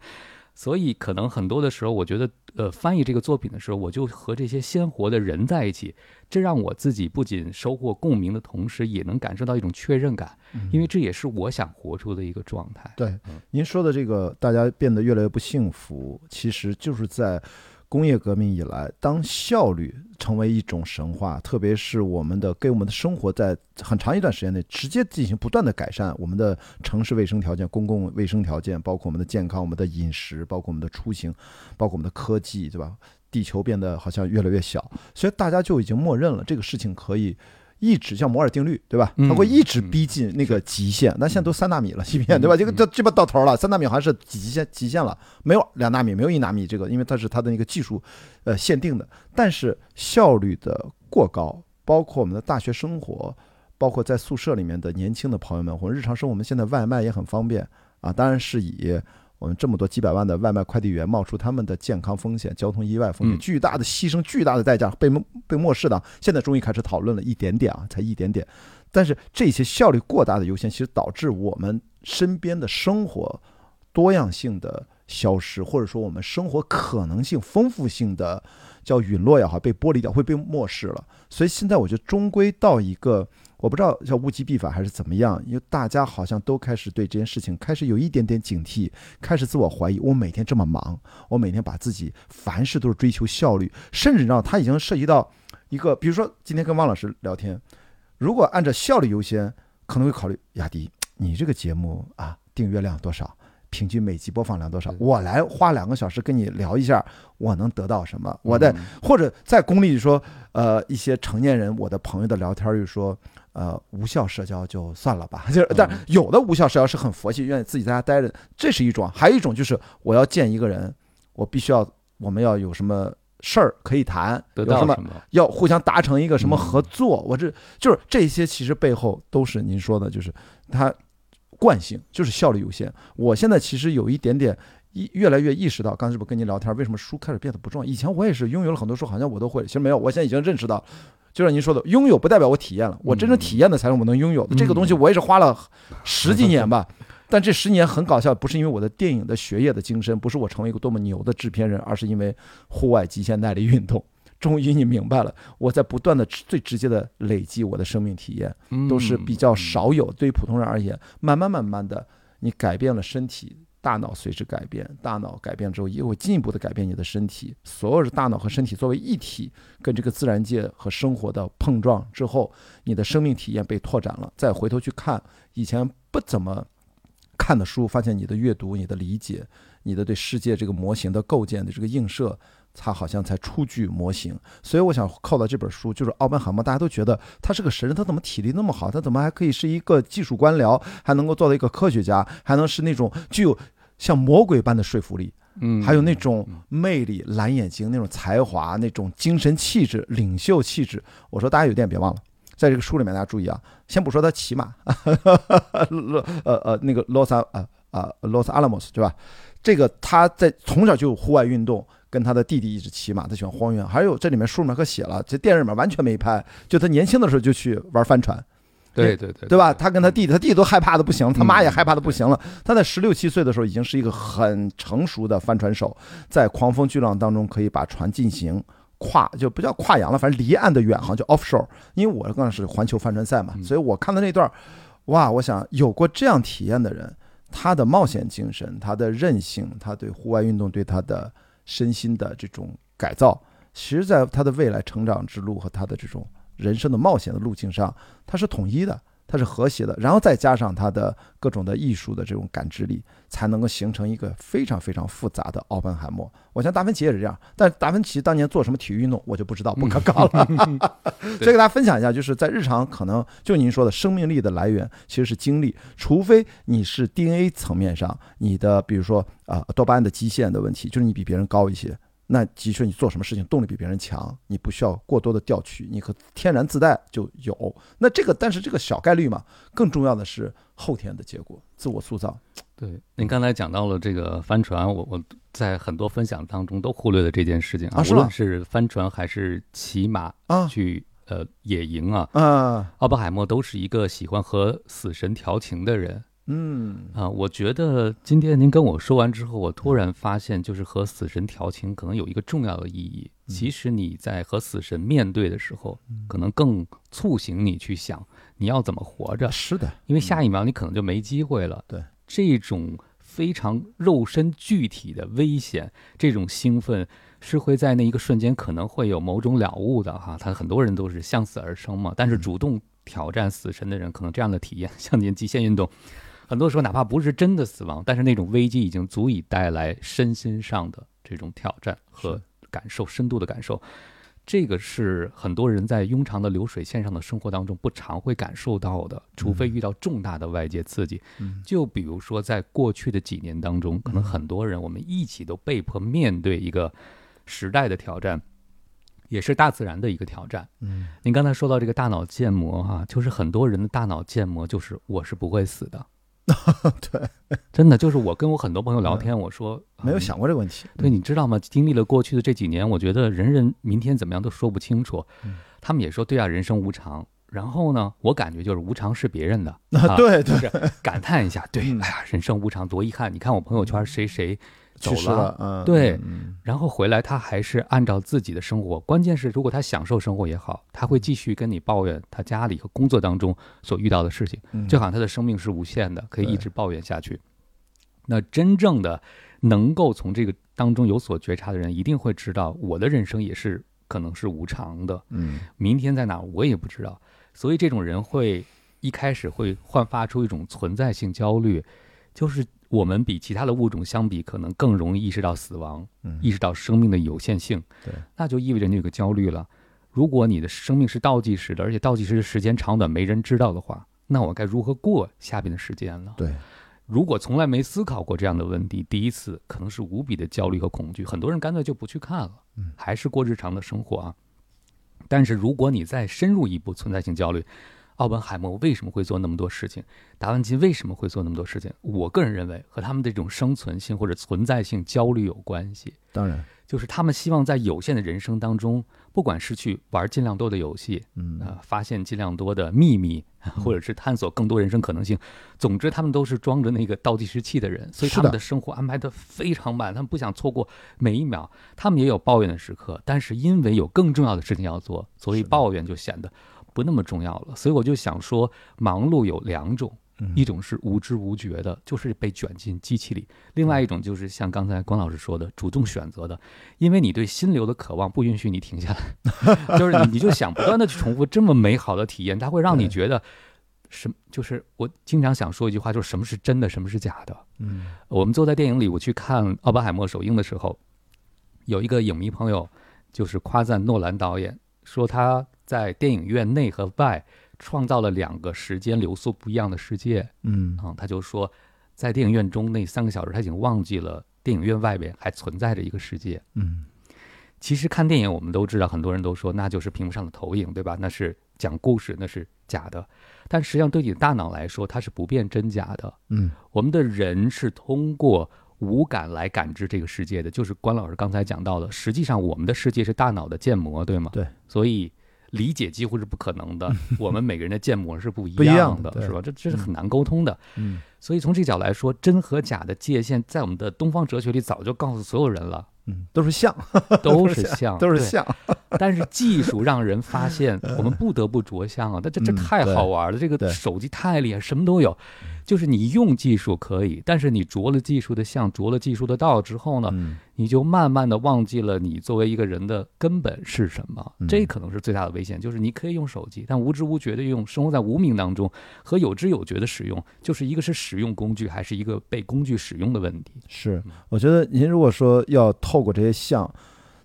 所以，可能很多的时候，我觉得，呃，翻译这个作品的时候，我就和这些鲜活的人在一起，这让我自己不仅收获共鸣的同时，也能感受到一种确认感，因为这也是我想活出的一个状态。对，您说的这个，大家变得越来越不幸福，其实就是在工业革命以来，当效率成为一种神话，特别是我们的给我们的生活在很长一段时间内直接进行不断的改善，我们的城市卫生条件、公共卫生条件，包括我们的健康、我们的饮食，包括我们的出行，包括我们的科技，对吧？地球变得好像越来越小，所以大家就已经默认了这个事情可以。一直像摩尔定律，对吧？它会一直逼近那个极限。那现在都三纳米了，芯片，对吧？这个这这边到头了，三纳米好像是极限极限了，没有两纳米，没有一纳米这个，因为它是它的那个技术呃限定的。但是效率的过高，包括我们的大学生活，包括在宿舍里面的年轻的朋友们，或者日常生活，我们现在外卖也很方便啊。当然是以我们这么多几百万的外卖快递员冒出他们的健康风险、交通意外风险、嗯巨大的牺牲、巨大的代价被漠被漠视的，现在终于开始讨论了一点点啊，才一点点。但是这些效率过大的优先，其实导致我们身边的生活多样性的消失，或者说我们生活可能性丰富性的叫陨落也好，被剥离掉，会被漠视了。所以现在我觉得终归到一个。我不知道叫物极必反还是怎么样，因为大家好像都开始对这件事情开始有一点点警惕，开始自我怀疑。我每天这么忙，我每天把自己凡事都是追求效率，甚至你知道，它已经涉及到一个，比如说今天跟汪老师聊天，如果按照效率优先，可能会考虑雅迪，你这个节目啊，订阅量多少？平均每集播放量多少？我来花两个小时跟你聊一下，我能得到什么？我的嗯或者在公里说，呃，一些成年人，我的朋友的聊天就说，呃，无效社交就算了吧。就是，但有的无效社交是很佛系，愿意自己在家待着，这是一种；还有一种就是我要见一个人，我必须要，我们要有什么事儿可以谈，得有什么到什么？要互相达成一个什么嗯合作。我这就是这些，其实背后都是您说的，就是它惯性，就是效率优先。我现在其实有一点点意越来越意识到，刚才是不是跟您聊天，为什么书开始变得不重要？以前我也是拥有了很多书，好像我都会，其实没有，我现在已经认识到。就像您说的，拥有不代表我体验了，我真正体验的才是我能拥有的。这个东西我也是花了十几年吧，但这十年很搞笑，不是因为我的电影的学业的精深，不是我成为一个多么牛的制片人，而是因为户外极限耐力运动。终于你明白了，我在不断的最直接的累积我的生命体验，都是比较少有。对于普通人而言，慢慢慢慢的，你改变了身体，大脑随之改变，大脑改变之后，也会进一步的改变你的身体。所有的大脑和身体作为一体，跟这个自然界和生活的碰撞之后，你的生命体验被拓展了。再回头去看以前不怎么看的书，发现你的阅读、你的理解、你的对世界这个模型的构建的这个映射。它好像才初具模型，所以我想靠到这本书，就是奥本海默，大家都觉得他是个神人，他怎么体力那么好？他怎么还可以是一个技术官僚，还能够做到一个科学家，还能是那种具有像魔鬼般的说服力，嗯，还有那种魅力、蓝眼睛、那种才华、那种精神气质、领袖气质。我说大家有点别忘了，在这个书里面大家注意啊，先不说他骑马，呃呃那个洛萨，呃啊啊 Los Alamos 对吧？这个他在从小就有户外运动。跟他的弟弟一直骑马，他喜欢荒原。还有这里面书里面可写了，这电影里面完全没拍，就他年轻的时候就去玩帆船，对对对，对吧？他跟他弟弟，他弟弟都害怕的不行，他妈也害怕的不行了。他在十六七岁的时候已经是一个很成熟的帆船手，在狂风巨浪当中可以把船进行跨，就不叫跨洋了，反正离岸的远航叫 offshore。因为我刚是环球帆船赛嘛，所以我看到那段，哇，我想有过这样体验的人，他的冒险精神，他的韧性，他对户外运动对他的。身心的这种改造，其实在他的未来成长之路和他的这种人生的冒险的路径上，它是统一的。它是和谐的，然后再加上他的各种的艺术的这种感知力，才能够形成一个非常非常复杂的奥本海默。我想达芬奇也是这样，但达芬奇当年做什么体育运动我就不知道，不可靠了。所以给大家分享一下，就是在日常可能就您说的生命力的来源其实是精力，除非你是 DNA 层面上你的，比如说啊多巴胺的基线的问题，就是你比别人高一些。那即使你做什么事情动力比别人强，你不需要过多的调取，你可天然自带就有。那这个，但是这个小概率嘛，更重要的是后天的结果，自我塑造。对，您刚才讲到了这个帆船，我我在很多分享当中都忽略了这件事情啊，无论是帆船还是骑马啊，去呃野营啊，啊，奥本海默都是一个喜欢和死神调情的人。嗯啊，我觉得今天您跟我说完之后，我突然发现，就是和死神调情可能有一个重要的意义。其实你在和死神面对的时候，可能更促醒你去想你要怎么活着。是的，因为下一秒你可能就没机会了。对，这种非常肉身具体的危险，这种兴奋是会在那一个瞬间可能会有某种了悟的哈。他很多人都是向死而生嘛，但是主动挑战死神的人，可能这样的体验，像您极限运动。很多时候，哪怕不是真的死亡，但是那种危机已经足以带来身心上的这种挑战和感受，深度的感受。这个是很多人在庸常的流水线上的生活当中不常会感受到的，除非遇到重大的外界刺激。就比如说，在过去的几年当中，可能很多人我们一起都被迫面对一个时代的挑战，也是大自然的一个挑战。嗯，您刚才说到这个大脑建模哈，就是很多人的大脑建模就是我是不会死的。对，真的就是我跟我很多朋友聊天，我说没有想过这个问题。对，你知道吗？经历了过去的这几年，我觉得人人明天怎么样都说不清楚。他们也说对啊，人生无常。然后呢，我感觉就是无常是别人的。啊，对，就是感叹一下，对，哎呀，人生无常，多遗憾。你看我朋友圈谁谁。走了，嗯，对，然后回来他还是按照自己的生活。关键是，如果他享受生活也好，他会继续跟你抱怨他家里和工作当中所遇到的事情，就好像他的生命是无限的，可以一直抱怨下去。那真正的能够从这个当中有所觉察的人，一定会知道我的人生也是可能是无常的。嗯，明天在哪我也不知道，所以这种人会一开始会焕发出一种存在性焦虑，就是。我们比其他的物种相比，可能更容易意识到死亡，意识到生命的有限性。对，那就意味着你有个焦虑了。如果你的生命是倒计时的，而且倒计时的时间长短没人知道的话，那我该如何过下边的时间呢？对，如果从来没思考过这样的问题，第一次可能是无比的焦虑和恐惧。很多人干脆就不去看了，还是过日常的生活啊。但是如果你再深入一步，存在性焦虑。奥本海默为什么会做那么多事情？达文奇为什么会做那么多事情？我个人认为和他们这种生存性或者存在性焦虑有关系。当然，就是他们希望在有限的人生当中，不管是去玩尽量多的游戏，嗯啊，发现尽量多的秘密，或者是探索更多人生可能性。总之，他们都是装着那个倒计时器的人，所以他们的生活安排的非常满，他们不想错过每一秒。他们也有抱怨的时刻，但是因为有更重要的事情要做，所以抱怨就显得。不那么重要了，所以我就想说，忙碌有两种，一种是无知无觉的，就是被卷进机器里；另外一种就是像刚才关老师说的，主动选择的，因为你对心流的渴望不允许你停下来，就是你你就想不断的去重复这么美好的体验，它会让你觉得什，就是我经常想说一句话，就是什么是真的，什么是假的。嗯，我们坐在电影里，我去看奥本海默首映的时候，有一个影迷朋友就是夸赞诺兰导演，说他。在电影院内和外创造了两个时间流速不一样的世界。嗯啊，他就说，在电影院中那三个小时，他已经忘记了电影院外边还存在着一个世界。嗯，其实看电影，我们都知道，很多人都说那就是屏幕上的投影，对吧？那是讲故事，那是假的。但实际上，对你的大脑来说，它是不辨真假的。嗯，我们的人是通过五感来感知这个世界的，就是关老师刚才讲到的。实际上，我们的世界是大脑的建模，对吗？对，所以。理解几乎是不可能的，我们每个人的建模是不一样的，是吧？这这是很难沟通的。嗯，所以从这角来说，真和假的界限，在我们的东方哲学里早就告诉所有人了。嗯，都是像，都是像，都是像。但是技术让人发现，我们不得不着相啊！但这这太好玩了，这个手机太厉害，什么都有。就是你用技术可以，但是你着了技术的相，着了技术的道之后呢，嗯你就慢慢的忘记了你作为一个人的根本是什么嗯。这可能是最大的危险，就是你可以用手机，但无知无觉的用，生活在无名当中和有知有觉的使用，就是一个是使用工具，还是一个被工具使用的问题。是，我觉得您如果说要透过这些相，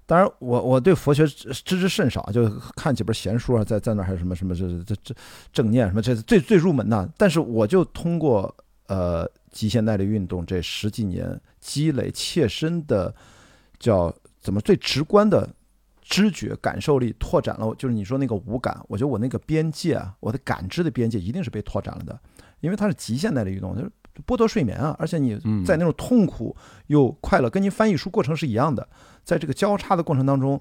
当然我我对佛学知之甚少，就看几本闲书啊，在在那还有什么什么这这这正念什么，这是最最入门的。但是我就通过呃极限耐力运动这十几年积累切身的叫怎么最直观的知觉感受力，拓展了就是你说那个五感，我觉得我那个边界啊，我的感知的边界一定是被拓展了的，因为它是极限耐力运动，就是剥夺睡眠啊，而且你嗯。在那种痛苦又快乐，跟您翻译书过程是一样的，在这个交叉的过程当中，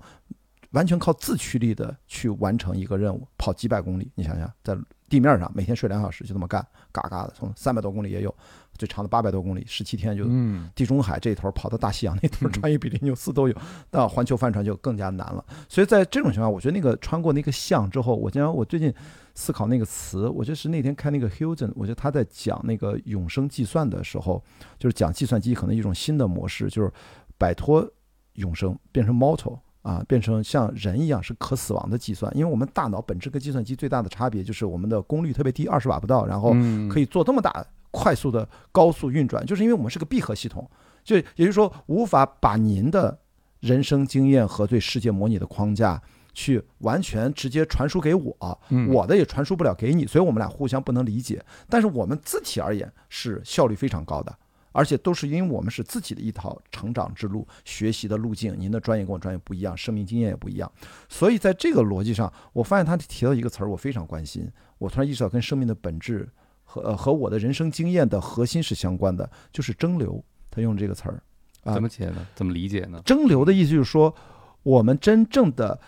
完全靠自驱力的去完成一个任务，跑几百公里，你想想，在地面上每天睡两小时就这么干，嘎嘎的，从三百多公里也有，最长的八百多公里，十七天就嗯，地中海这头跑到大西洋那头，穿越比利牛斯都有，到环球帆船就更加难了。所以在这种情况，我觉得那个穿过那个象之后，我经常我最近思考那个词，我觉得是那天看那个 Hilton，我觉得他在讲那个永生计算的时候，就是讲计算机可能一种新的模式，就是摆脱永生，变成 mortal。啊，变成像人一样是可死亡的计算，因为我们大脑本质跟计算机最大的差别就是我们的功率特别低，二十瓦不到，然后可以，做这么大快速的高速运转，就是因为我们是个闭合系统，就也就是说无法把您的人生经验和对世界模拟的框架去完全直接传输给我，嗯我的也传输不了给你，所以我们俩互相不能理解。但是我们自体而言是效率非常高的。而且都是因为我们是自己的一套成长之路、学习的路径，您的专业跟我专业不一样，生命经验也不一样，所以在这个逻辑上，我发现他提到一个词儿，我非常关心。我突然意识到，跟生命的本质和呃和我的人生经验的核心是相关的，就是蒸馏。他用这个词儿啊怎么解呢？怎么理解呢？蒸馏的意思就是说，我们真正的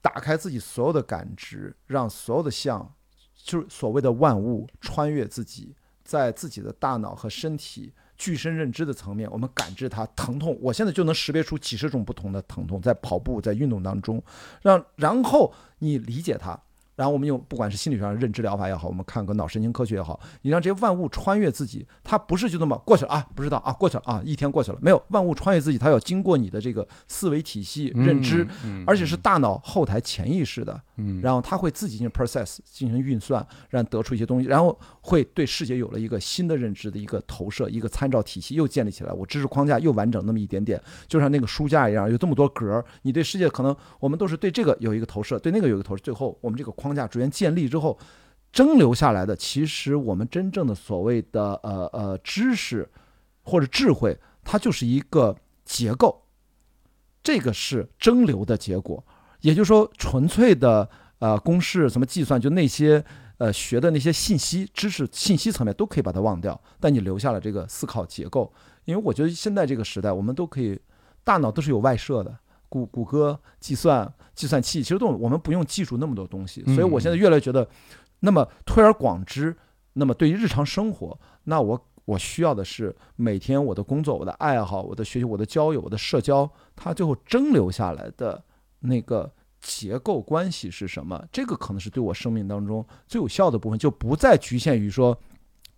打开自己所有的感知，让所有的像，就是所谓的万物穿越自己，在自己的大脑和身体具身认知的层面，我们感知它疼痛。我现在就能识别出几十种不同的疼痛，在跑步、在运动当中，让然后你理解它。然后我们用不管是心理学上认知疗法也好，我们看个脑神经科学也好，你让这些万物穿越自己，它不是就这么过去了啊，不知道啊，过去了啊，一天过去了，没有万物穿越自己，它要经过你的这个思维体系认知，而且是大脑后台潜意识的，嗯，然后它会自己进行 process 进行运算，让得出一些东西，然后会对世界有了一个新的认知的一个投射，一个参照体系又建立起来，我知识框架又完整那么一点点，就像那个书架一样，有这么多格儿，你对世界可能我们都是对这个有一个投射，对那个有一个投射，最后我们这个框框架逐渐建立之后，蒸馏下来的，其实我们真正的所谓的呃呃知识或者智慧，它就是一个结构，这个是蒸馏的结果。也就是说，纯粹的呃公式怎么计算，就那些呃学的那些信息、知识、信息层面都可以把它忘掉，但你留下了这个思考结构。因为我觉得现在这个时代，我们都可以，大脑都是有外设的，谷谷歌、计算、计算器，其实都我们不用记住那么多东西。所以我现在越来越觉得，那么推而广之，那么对于日常生活，那我。我需要的是每天我的工作、我的爱好、我的学习、我的交友、我的社交，它最后蒸馏下来的那个结构关系是什么？这个可能是对我生命当中最有效的部分，就不再局限于说，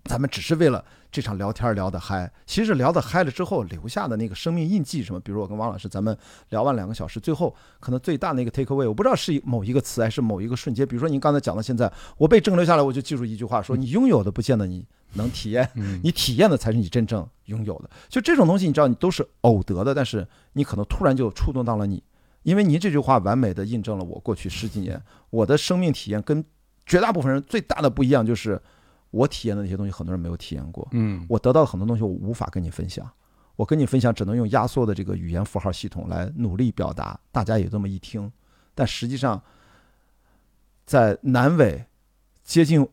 咱们只是为了这场聊天聊得嗨。其实聊得嗨了之后留下的那个生命印记什么，比如我跟王老师咱们聊完两个小时，最后可能最大的一个 take away，我不知道是某一个词还是某一个瞬间。比如说您刚才讲到现在，我被蒸馏下来，我就记住一句话，说你拥有的不见得你能体验，嗯你体验的才是你真正拥有的。就这种东西，你知道，你都是偶得的，但是你可能突然就触动到了你，因为您这句话完美的印证了我过去十几年我的生命体验跟绝大部分人最大的不一样，就是我体验的那些东西，很多人没有体验过。嗯，我得到的很多东西，我无法跟你分享。我跟你分享，只能用压缩的这个语言符号系统来努力表达，大家也这么一听。但实际上，在南纬接近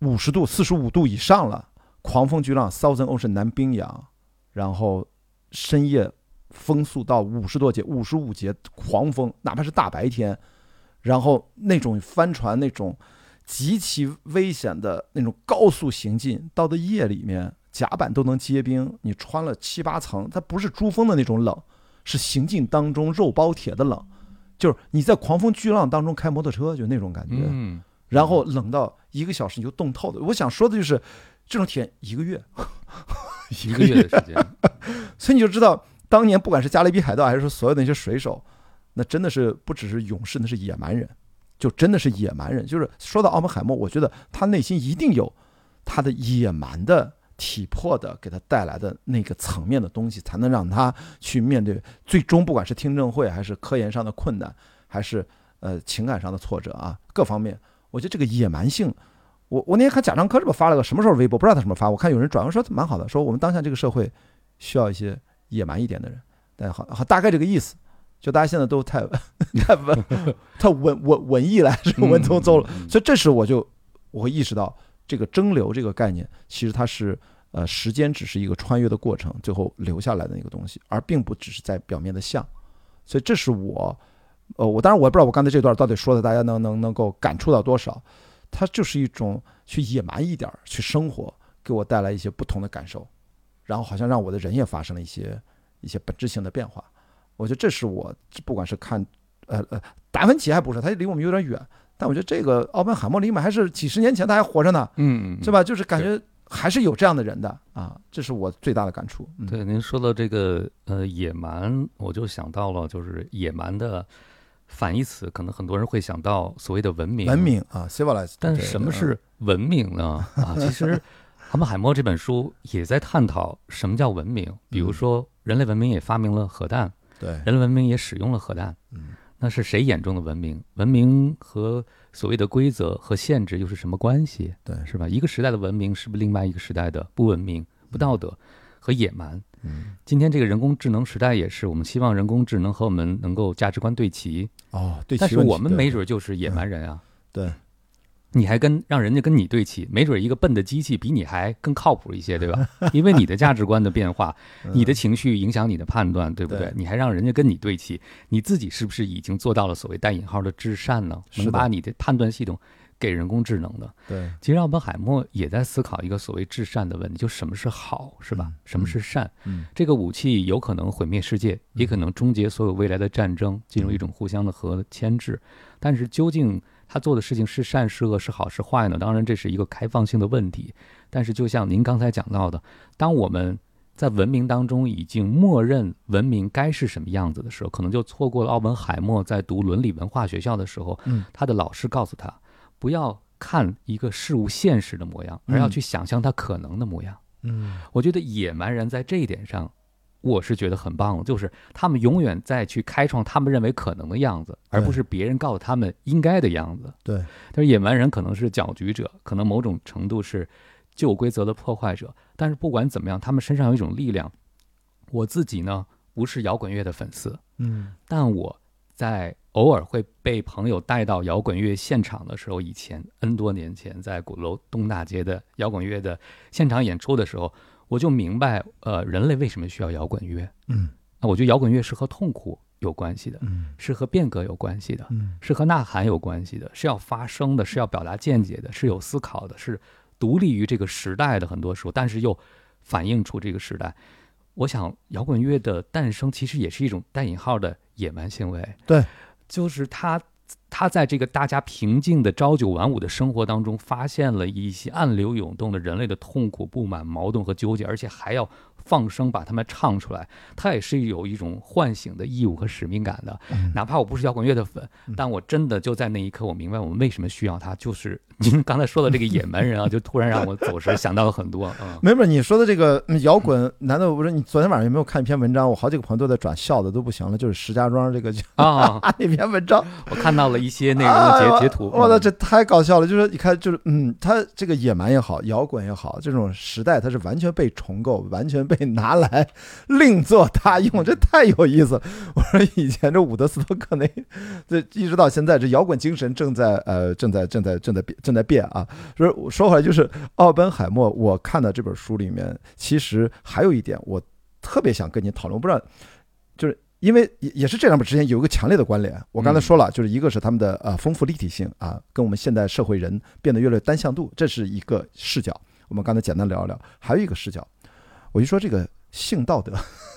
五十度、四十五度以上了，狂风巨浪 Southern Ocean 南冰洋，然后深夜风速到五十多节、五十五节狂风，哪怕是大白天，然后那种帆船那种极其危险的那种高速行进，到的夜里面，甲板都能结冰，你穿了七八层，它不是珠峰的那种冷，是行进当中肉包铁的冷，就是你在狂风巨浪当中开摩托车，就那种感觉。嗯，然后冷到一个小时你就冻透的。我想说的就是，这种体验一个月，一个月的时间，所以你就知道，当年不管是加勒比海盗还是说所有的那些水手，那真的是不只是勇士，那是野蛮人，就真的是野蛮人。就是说到奥本海默，我觉得他内心一定有他的野蛮的体魄的给他带来的那个层面的东西，才能让他去面对最终不管是听证会还是科研上的困难，还是呃情感上的挫折啊，各方面，我觉得这个野蛮性。我我那天看贾樟柯这不发了个什么时候微博，不知道他什么发，我看有人转发说蛮好的，说我们当下这个社会需要一些野蛮一点的人，但好好大概这个意思，就大家现在都太太文 太文文文艺了，还是文绉绉了，嗯所以这时我就我会意识到这个蒸馏这个概念，其实它是呃时间只是一个穿越的过程，最后留下来的那个东西，而并不只是在表面的像，所以这是我呃我当然我也不知道我刚才这段到底说的大家能能能够感触到多少，它就是一种去野蛮一点儿去生活，给我带来一些不同的感受，然后好像让我的人也发生了一些一些本质性的变化。我觉得这是我不管是看呃呃达芬奇还不是，他离我们有点远，但我觉得这个奥本海默离我们还是几十年前他还活着呢，嗯，是吧？就是感觉还是有这样的人的啊，这是我最大的感触。嗯、对，您说到这个呃野蛮，我就想到了就是野蛮的反义词，可能很多人会想到所谓的文明。文明啊，civilized。但是什么是文明呢？啊，其实奥本海默这本书也在探讨什么叫文明。比如说，人类文明也发明了核弹，对，人类文明也使用了核弹。嗯，那是谁眼中的文明？文明和所谓的规则和限制又是什么关系？对，是吧？一个时代的文明是不是另外一个时代的不文明、不道德和野蛮？嗯，今天这个人工智能时代也是，我们希望人工智能和我们能够价值观对齐，哦，对，但是我们没准就是野蛮人啊。对，你还跟让人家跟你对齐，没准一个笨的机器比你还更靠谱一些，对吧？因为你的价值观的变化，你的情绪影响你的判断，对不对对？你还让人家跟你对齐，你自己是不是已经做到了所谓带引号的至善呢？能把你的判断系统给人工智能的？对，其实奥本海默也在思考一个所谓至善的问题，就什么是好，是吧嗯？什么是善？嗯这个武器有可能毁灭世界，也可能终结所有未来的战争，进入一种互相的和牵制。但是究竟他做的事情是善是恶是好是坏呢？当然这是一个开放性的问题。但是就像您刚才讲到的，当我们在文明当中已经默认文明该是什么样子的时候，可能就错过了奥本海默在读伦理文化学校的时候，嗯他的老师告诉他，不要看一个事物现实的模样，而要嗯去想象它可能的模样。嗯我觉得野蛮人在这一点上，我是觉得很棒的，就是他们永远在去开创他们认为可能的样子，而不是别人告诉他们应该的样子。对，但是野蛮人可能是搅局者，可能某种程度是旧规则的破坏者。但是不管怎么样，他们身上有一种力量。我自己呢，不是摇滚乐的粉丝，嗯但我在偶尔会被朋友带到摇滚乐现场的时候，以前 N 多年前在鼓楼东大街的摇滚乐的现场演出的时候，我就明白，呃，人类为什么需要摇滚乐。嗯那我觉得摇滚乐是和痛苦有关系的，嗯是和变革有关系的，嗯是和呐喊有关系的，是要发声的，是要表达见解的，是有思考的，是独立于这个时代的很多时候，但是又反映出这个时代。我想，摇滚乐的诞生其实也是一种带引号的野蛮行为。对，就是他，他在这个大家平静的朝九晚五的生活当中，发现了一些暗流涌动的人类的痛苦、不满、矛盾和纠结，而且还要放声把它们唱出来。他也是有一种唤醒的义务和使命感的。嗯哪怕我不是摇滚乐的粉，但我真的就在那一刻，我明白我们为什么需要它。就是您刚才说的这个野蛮人啊，就突然让我走神想到了很多。嗯，没没，你说的这个嗯摇滚，难道不是你昨天晚上有没有看一篇文章？我好几个朋友都在转，笑的都不行了。就是石家庄这个啊，那篇文章，我看到了一些内容的截哎截图。我的嗯这太搞笑了！就是你看，就是嗯，他这个野蛮也好，摇滚也好，这种时代它是完全被重构，完全被拿来另作他用，这太有意思了。我说以前这伍德斯托克那，这一直到现在，这摇滚精神正在呃正在正在正在变正在变啊。说说回来，就是奥本海默，我看到这本书里面，其实还有一点我特别想跟你讨论，我不知道，就是因为也也是这两本之间有一个强烈的关联。我刚才说了，就是一个是他们的呃丰富立体性啊，跟我们现代社会人变得越来越单向度，这是一个视角。我们刚才简单聊一聊，还有一个视角，我就说这个性道德，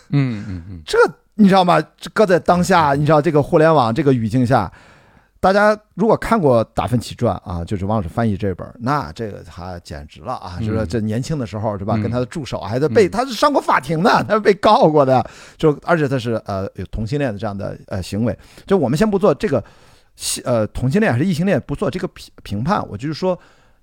嗯嗯嗯，这你知道吗？这搁在当下，你知道这个互联网这个语境下，大家如果看过《达芬奇传》啊，就是王老师翻译这本儿，那这个他简直了啊！嗯就是这年轻的时候，是吧？嗯跟他的助手还在被嗯他是上过法庭的，他是被告过的，就而且他是呃有同性恋的这样的呃行为。就我们先不做这个系呃同性恋还是异性恋，不做这个评评判，我就是说，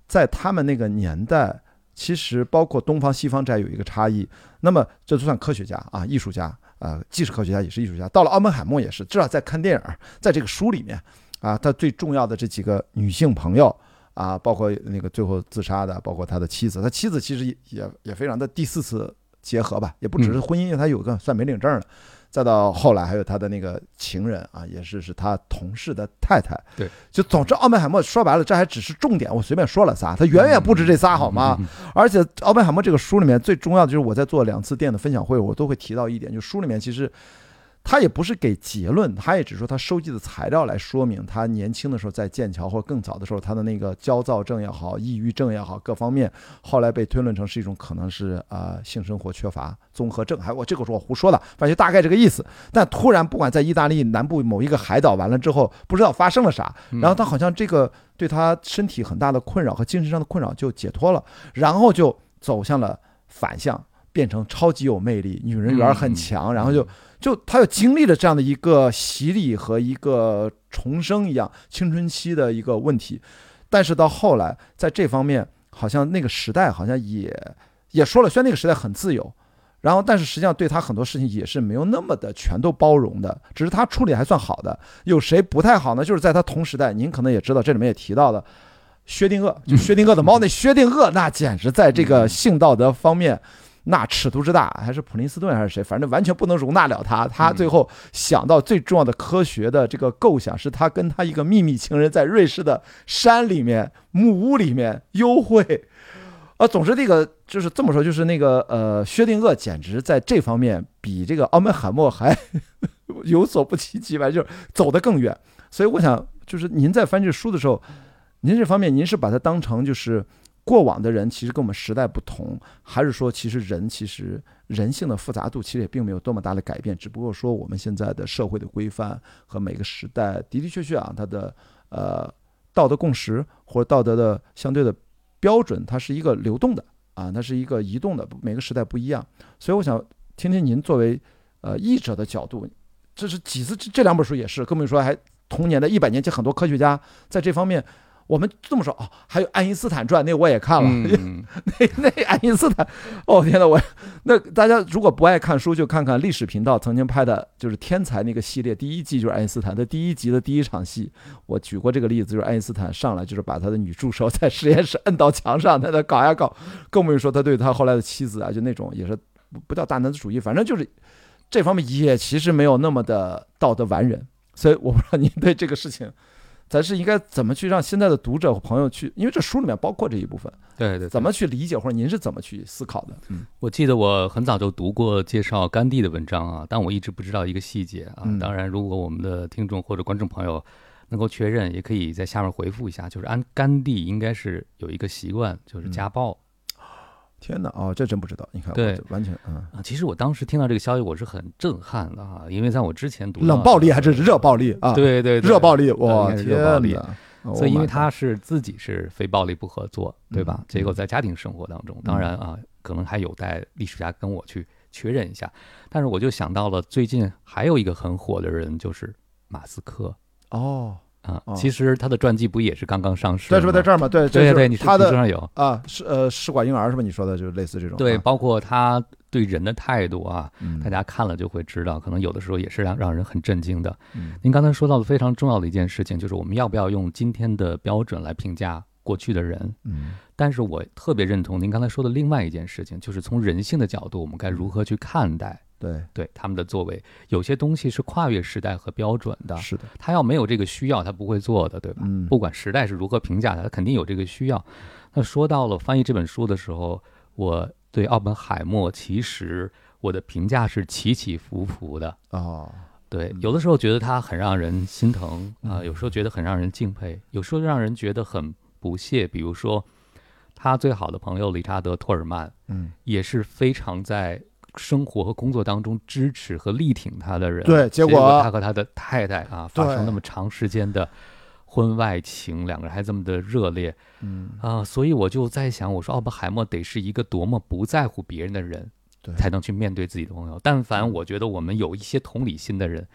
在他们那个年代，其实包括东方西方这有一个差异。那么这就算科学家啊，艺术家。呃，既是科学家也是艺术家。到了奥本海默也是，至少在看电影，在这个书里面啊，他最重要的这几个女性朋友啊，包括那个最后自杀的，包括他的妻子，他妻子其实也也非常的第四次结合吧，也不只是婚姻，因为他有个算没领证的。再到后来，还有他的那个情人啊，也是是他同事的太太。对，就总之，奥本海默说白了，这还只是重点，我随便说了仨，他远远不止这仨，好吗？而且奥本海默这个书里面最重要的就是我在做两次店的分享会，我都会提到一点，就书里面其实他也不是给结论，他也只说他收集的材料来说明他年轻的时候在剑桥或者更早的时候他的那个焦躁症也好、抑郁症也好，各方面后来被推论成是一种可能是啊、呃性生活缺乏综合症，还我这个是我胡说的，反正就大概这个意思。但突然不管在意大利南部某一个海岛完了之后，不知道发生了啥，嗯然后他好像这个对他身体很大的困扰和精神上的困扰就解脱了，然后就走向了反向，变成超级有魅力，女人缘很强，然后就就他又经历了这样的一个洗礼和一个重生一样青春期的一个问题，但是到后来在这方面，好像那个时代好像也也说了，虽然那个时代很自由。然后，但是实际上对他很多事情也是没有那么的全都包容的，只是他处理还算好的。有谁不太好呢？就是在他同时代，您可能也知道，这里面也提到的薛定谔，就薛定谔的猫，那薛定谔那简直在这个性道德方面，那尺度之大，还是普林斯顿还是谁，反正完全不能容纳了他。他最后想到最重要的科学的这个构想，是他跟他一个秘密情人在瑞士的山里面木屋里面幽会。呃，总之这个就是这么说，就是那个呃，薛定谔简直在这方面比这个奥本海默还 有所不及及吧，就是走得更远。所以我想，就是您在翻这书的时候，您这方面您是把它当成就是过往的人其实跟我们时代不同，还是说其实人其实人性的复杂度其实也并没有多么大的改变，只不过说我们现在的社会的规范和每个时代的的确确啊，它的呃道德共识或者道德的相对的标准，它是一个流动的啊，它是一个移动的，每个时代不一样。所以我想听听您作为呃译者的角度，这是几次这这两本书也是，更不用说还同年的一百年前很多科学家在这方面。我们这么说哦，还有爱因斯坦传，那我也看了。嗯，那那爱因斯坦，哦天呐，我那大家如果不爱看书，就看看历史频道曾经拍的，就是《天才》那个系列，第一季就是爱因斯坦的第一集的第一场戏。我举过这个例子，就是爱因斯坦上来就是把他的女助手在实验室摁到墙上，在那搞呀搞，更不用说他对他后来的妻子啊，就那种也是不不叫大男子主义，反正就是这方面也其实没有那么的道德完人。所以我不知道您对这个事情。咱是应该怎么去让现在的读者和朋友去，因为这书里面包括这一部分，对对，怎么去理解，或者您是怎么去思考的？嗯，我记得我很早就读过介绍甘地的文章啊，但我一直不知道一个细节啊。嗯当然，如果我们的听众或者观众朋友能够确认，也可以在下面回复一下。就是安甘地应该是有一个习惯，就是家暴。天哪，哦，这真不知道。你看，对完全嗯，啊，其实我当时听到这个消息，我是很震撼的啊，因为在我之前读冷暴力还是热暴力啊？，对对对热暴力，呃哇，应该是天热暴力哪！所以因为 Oh 他是自己是非暴力不合作，对吧嗯？结果在家庭生活当中，当然啊，可能还有待历史家跟我去确认一下。但是我就想到了最近还有一个很火的人，就是马斯克哦，啊哦。其实他的传记不也是刚刚上市？对，是不是在这儿？儿嘛？对，对对，你他的书上有。啊，是呃试管婴儿是吧？你说的就是类似这种。对，啊包括他对人的态度啊，嗯大家看了就会知道，可能有的时候也是让让人很震惊的。嗯您刚才说到的非常重要的一件事情，就是我们要不要用今天的标准来评价过去的人？嗯但是我特别认同您刚才说的另外一件事情，就是从人性的角度，我们该如何去看待对，对他们的作为？有些东西是跨越时代和标准的，是的，他要没有这个需要，他不会做的，对吧？嗯不管时代是如何评价他，他肯定有这个需要。那说到了翻译这本书的时候，我对奥本海默其实我的评价是起起伏伏的。哦，对嗯，有的时候觉得他很让人心疼啊、嗯有时候觉得很让人敬佩，有时候让人觉得很不屑。比如说，他最好的朋友理查德·托尔曼嗯，也是非常在生活和工作当中支持和力挺他的人。对结结果他和他的太太啊发生那么长时间的婚外情，两个人还这么的热烈，嗯，啊、所以我就在想，我说奥本海默得是一个多么不在乎别人的人，对才能去面对自己的朋友。但凡我觉得我们有一些同理心的人，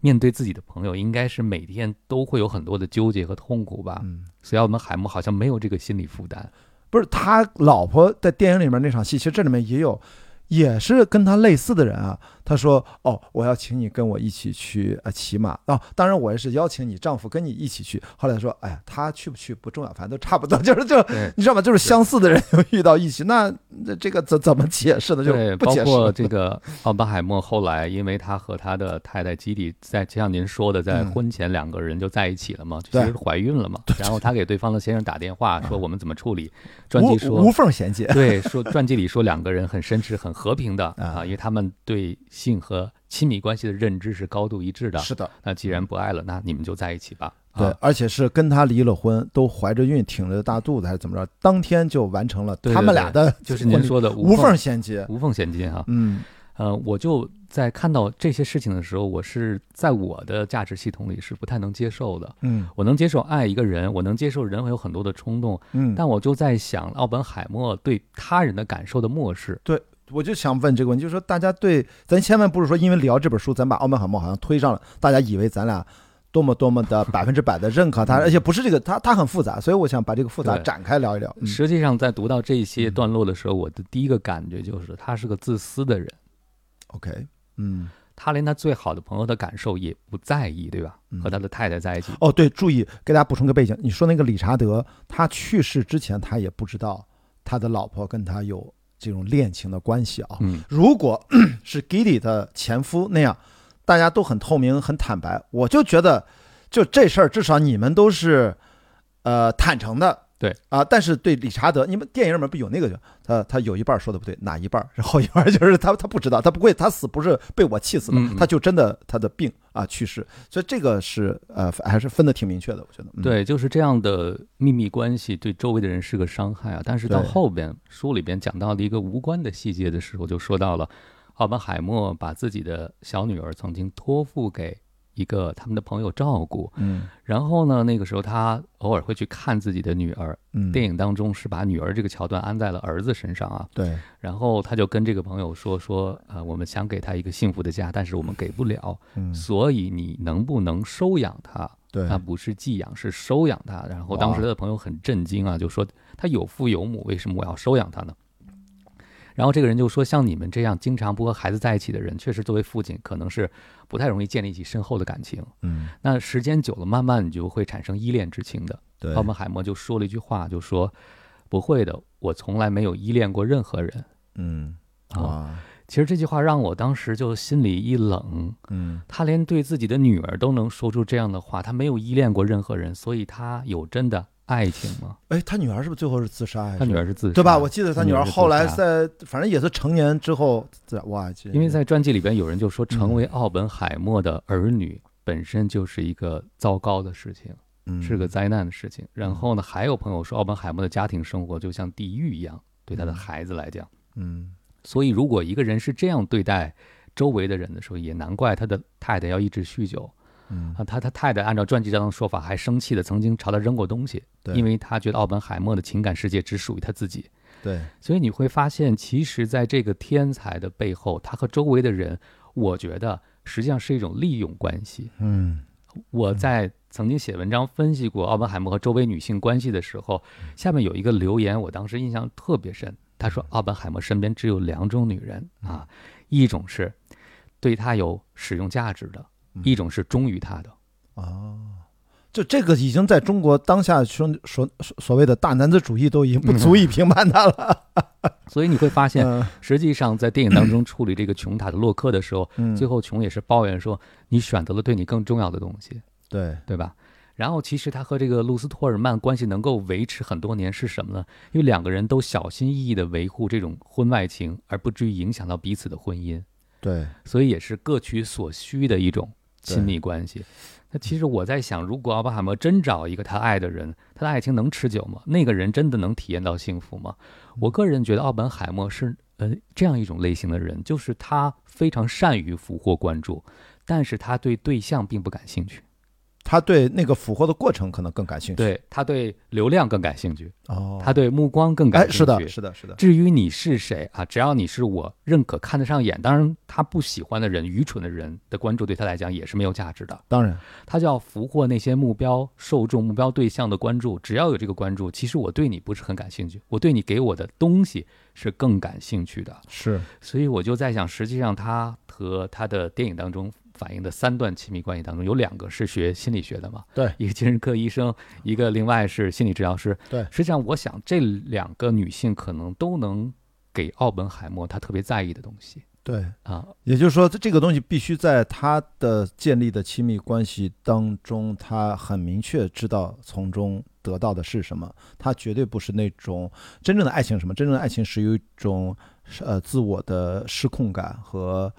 面对自己的朋友，应该是每天都会有很多的纠结和痛苦吧。嗯，所以奥本海默好像没有这个心理负担。不是他老婆在电影里面那场戏，其实这里面也有，也是跟他类似的人啊。他说：“哦，我要请你跟我一起去呃骑马啊、当然我也是邀请你丈夫跟你一起去。”后来说：“哎呀，他去不去不重要，反正都差不多，就是就你知道吗？就是相似的人 又遇到一起，那那这个怎怎么解释呢？就对，不解释包括。这个奥本海默后来，因为他和他的太太基里在，就像您说的，在嗯婚前两个人就在一起了嘛，就对其实怀孕了嘛。然后他给对方的先生打电话说我们怎么处理，传无记说无缝衔接，对，说传记里说两个人很绅士、很和平的 啊啊，因为他们对性和亲密关系的认知是高度一致的。是的，那既然不爱了，那你们就在一起吧。对，啊而且是跟他离了婚，都怀着孕，挺着大肚子还是怎么着，当天就完成了对对他们俩的就是您说的无缝缝衔接。无缝衔接哈。嗯呃，我就在看到这些事情的时候，我是在我的价值系统里是不太能接受的。嗯我能接受爱一个人，我能接受人会有很多的冲动，嗯，但我就在想，奥本海默对他人的感受的漠视。我就想问这个问题，就是说大家对咱千万不是说因为聊这本书，咱把奥本海默好像推上了，大家以为咱俩多么多么的百分之百的认可他，而且不是这个，他他很复杂，所以我想把这个复杂展开聊一聊。嗯。实际上，在读到这些段落的时候，我的第一个感觉就是他是个自私的人，OK，嗯。他连他最好的朋友的感受也不在意，对吧？嗯。和他的太太在一起，哦对，注意给大家补充个背景，你说那个理查德，他去世之前他也不知道他的老婆跟他有这种恋情的关系啊。嗯，如果 是 Gilly 的前夫那样，大家都很透明、很坦白，我就觉得，就这事儿至少你们都是，呃，坦诚的。对啊，但是对理查德，你们电影里面不有那个就他他有一半说的不对，哪一半？然后一半就是他他不知道，他不会，他死不是被我气死的，他就真的他的病啊去世，所以这个是呃还是分的挺明确的，我觉得。嗯、对，就是这样的秘密关系对周围的人是个伤害啊。但是到后边书里边讲到的一个无关的细节的时候，就说到了奥本海默把自己的小女儿曾经托付给一个他们的朋友照顾，嗯。然后呢，那个时候他偶尔会去看自己的女儿。嗯，电影当中是把女儿这个桥段安在了儿子身上啊，对。然后他就跟这个朋友说说，呃，我们想给他一个幸福的家，但是我们给不了，嗯。所以你能不能收养他？对。他不是寄养，是收养他。然后当时他的朋友很震惊啊，就说他有父有母，为什么我要收养他呢？然后这个人就说，像你们这样经常不和孩子在一起的人，确实作为父亲可能是不太容易建立起深厚的感情。嗯那时间久了，慢慢你就会产生依恋之情的。对奥本海默就说了一句话，就说不会的，我从来没有依恋过任何人嗯啊。其实这句话让我当时就心里一冷，嗯他连对自己的女儿都能说出这样的话，他没有依恋过任何人，所以他有真的爱情吗？哎，他女儿是不是最后是自杀呀？他女儿是自杀，对吧？我记得他女儿后来在，反正也是成年之后。哇，因为在传记里边有人就说，成嗯为奥本海默的儿女本身就是一个糟糕的事情，嗯是个灾难的事情。然后呢，还有朋友说，奥本海默的家庭生活就像地狱一样，对他的嗯孩子来讲。嗯所以，如果一个人是这样对待周围的人的时候，也难怪他的太太要一直酗酒嗯啊。他他太太按照传记上的说法，还生气的曾经朝他扔过东西，对因为他觉得奥本海默的情感世界只属于他自己。对所以你会发现，其实在这个天才的背后，他和周围的人，我觉得实际上是一种利用关系。嗯我在曾经写文章分析过奥本海默和周围女性关系的时候，下面有一个留言，我当时印象特别深。他说，奥本海默身边只有两种女人啊，一种是对他有使用价值的，一种是忠于他的。哦，就这个已经在中国当下说所所谓的大男子主义都已经不足以评判他了。所以你会发现，嗯实际上在电影当中处理这个琼塔的洛克的时候，嗯，最后琼也是抱怨说，你选择了对你更重要的东西。对对吧？然后其实他和这个露丝托尔曼关系能够维持很多年是什么呢？因为两个人都小心翼翼地维护这种婚外情，而不至于影响到彼此的婚姻，对所以也是各取所需的一种亲密关系。那其实我在想，如果奥本海默真找一个他爱的人，他的爱情能持久吗？那个人真的能体验到幸福吗？我个人觉得奥本海默是呃这样一种类型的人，就是他非常善于俘获关注，但是他对对象并不感兴趣。他对那个俘获的过程可能更感兴趣。，对他对流量更感兴趣，哦，他对目光更感哎，兴趣。是的，是的，是的，至于你是谁啊，只要你是我认可、看得上眼，当然他不喜欢的人、愚蠢的人的关注，对他来讲也是没有价值的。当然，他就要俘获那些目标受众、目标对象的关注。只要有这个关注，其实我对你不是很感兴趣，我对你给我的东西是更感兴趣的。是所以我就在想，实际上他和他的电影当中反映的三段亲密关系当中，有两个是学心理学的嘛，对一个精神科医生，一个另外是心理治疗师。对实际上我想这两个女性可能都能给奥本海默他特别在意的东西对。啊，也就是说，这个东西必须在他的建立的亲密关系当中，他很明确知道从中得到的是什么。他绝对不是那种真正的爱情，什么真正的爱情是有一种呃自我的失控感和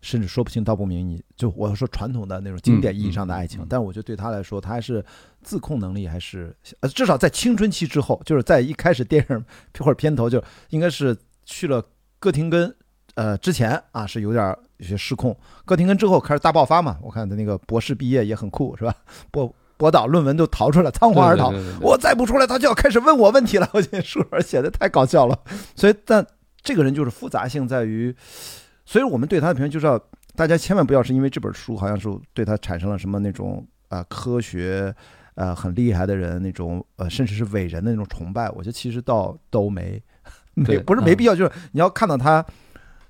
甚至说不清道不明。你就我说传统的那种经典意义上的爱情，嗯嗯嗯但我觉得对他来说，他还是自控能力还是呃至少在青春期之后，就是在一开始电影或者片头就应该是去了哥廷根。呃，之前啊是有点有些失控，哥廷根之后开始大爆发嘛。我看他那个博士毕业也很酷，是吧？博博导论文都逃出来，仓皇而逃。对对对对对我再不出来，他就要开始问我问题了。我觉得书本写的太搞笑了。所以，但这个人就是复杂性在于，所以我们对他的评论就是要大家千万不要是因为这本书好像是对他产生了什么那种啊、呃科学呃很厉害的人那种呃甚至是伟人的那种崇拜。我觉得其实倒都没没不是没嗯必要，就是你要看到他。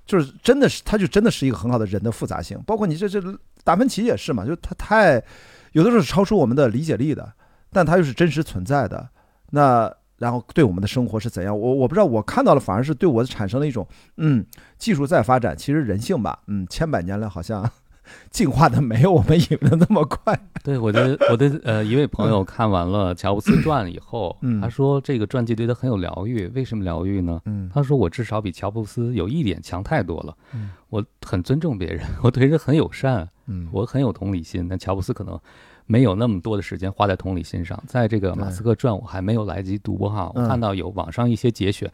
就是真的是，他就真的是一个很好的人的复杂性，包括你这这达芬奇也是嘛，就是他太有的时候是超出我们的理解力的，但他又是真实存在的。那然后对我们的生活是怎样？我我不知道，我看到了，反而是对我产生了一种，嗯，技术在发展，其实人性吧，嗯，千百年来好像 进化的没有我们以为的那么快。对，我的我的呃一位朋友看完了乔布斯传以后，嗯他说这个传记对他很有疗愈。为什么疗愈呢？嗯他说我至少比乔布斯有一点强太多了。嗯我很尊重别人，我对人很友善，嗯，我很有同理心。但乔布斯可能没有那么多的时间花在同理心上。在这个马斯克传，我还没有来得及读哈，我嗯看到有网上一些节选。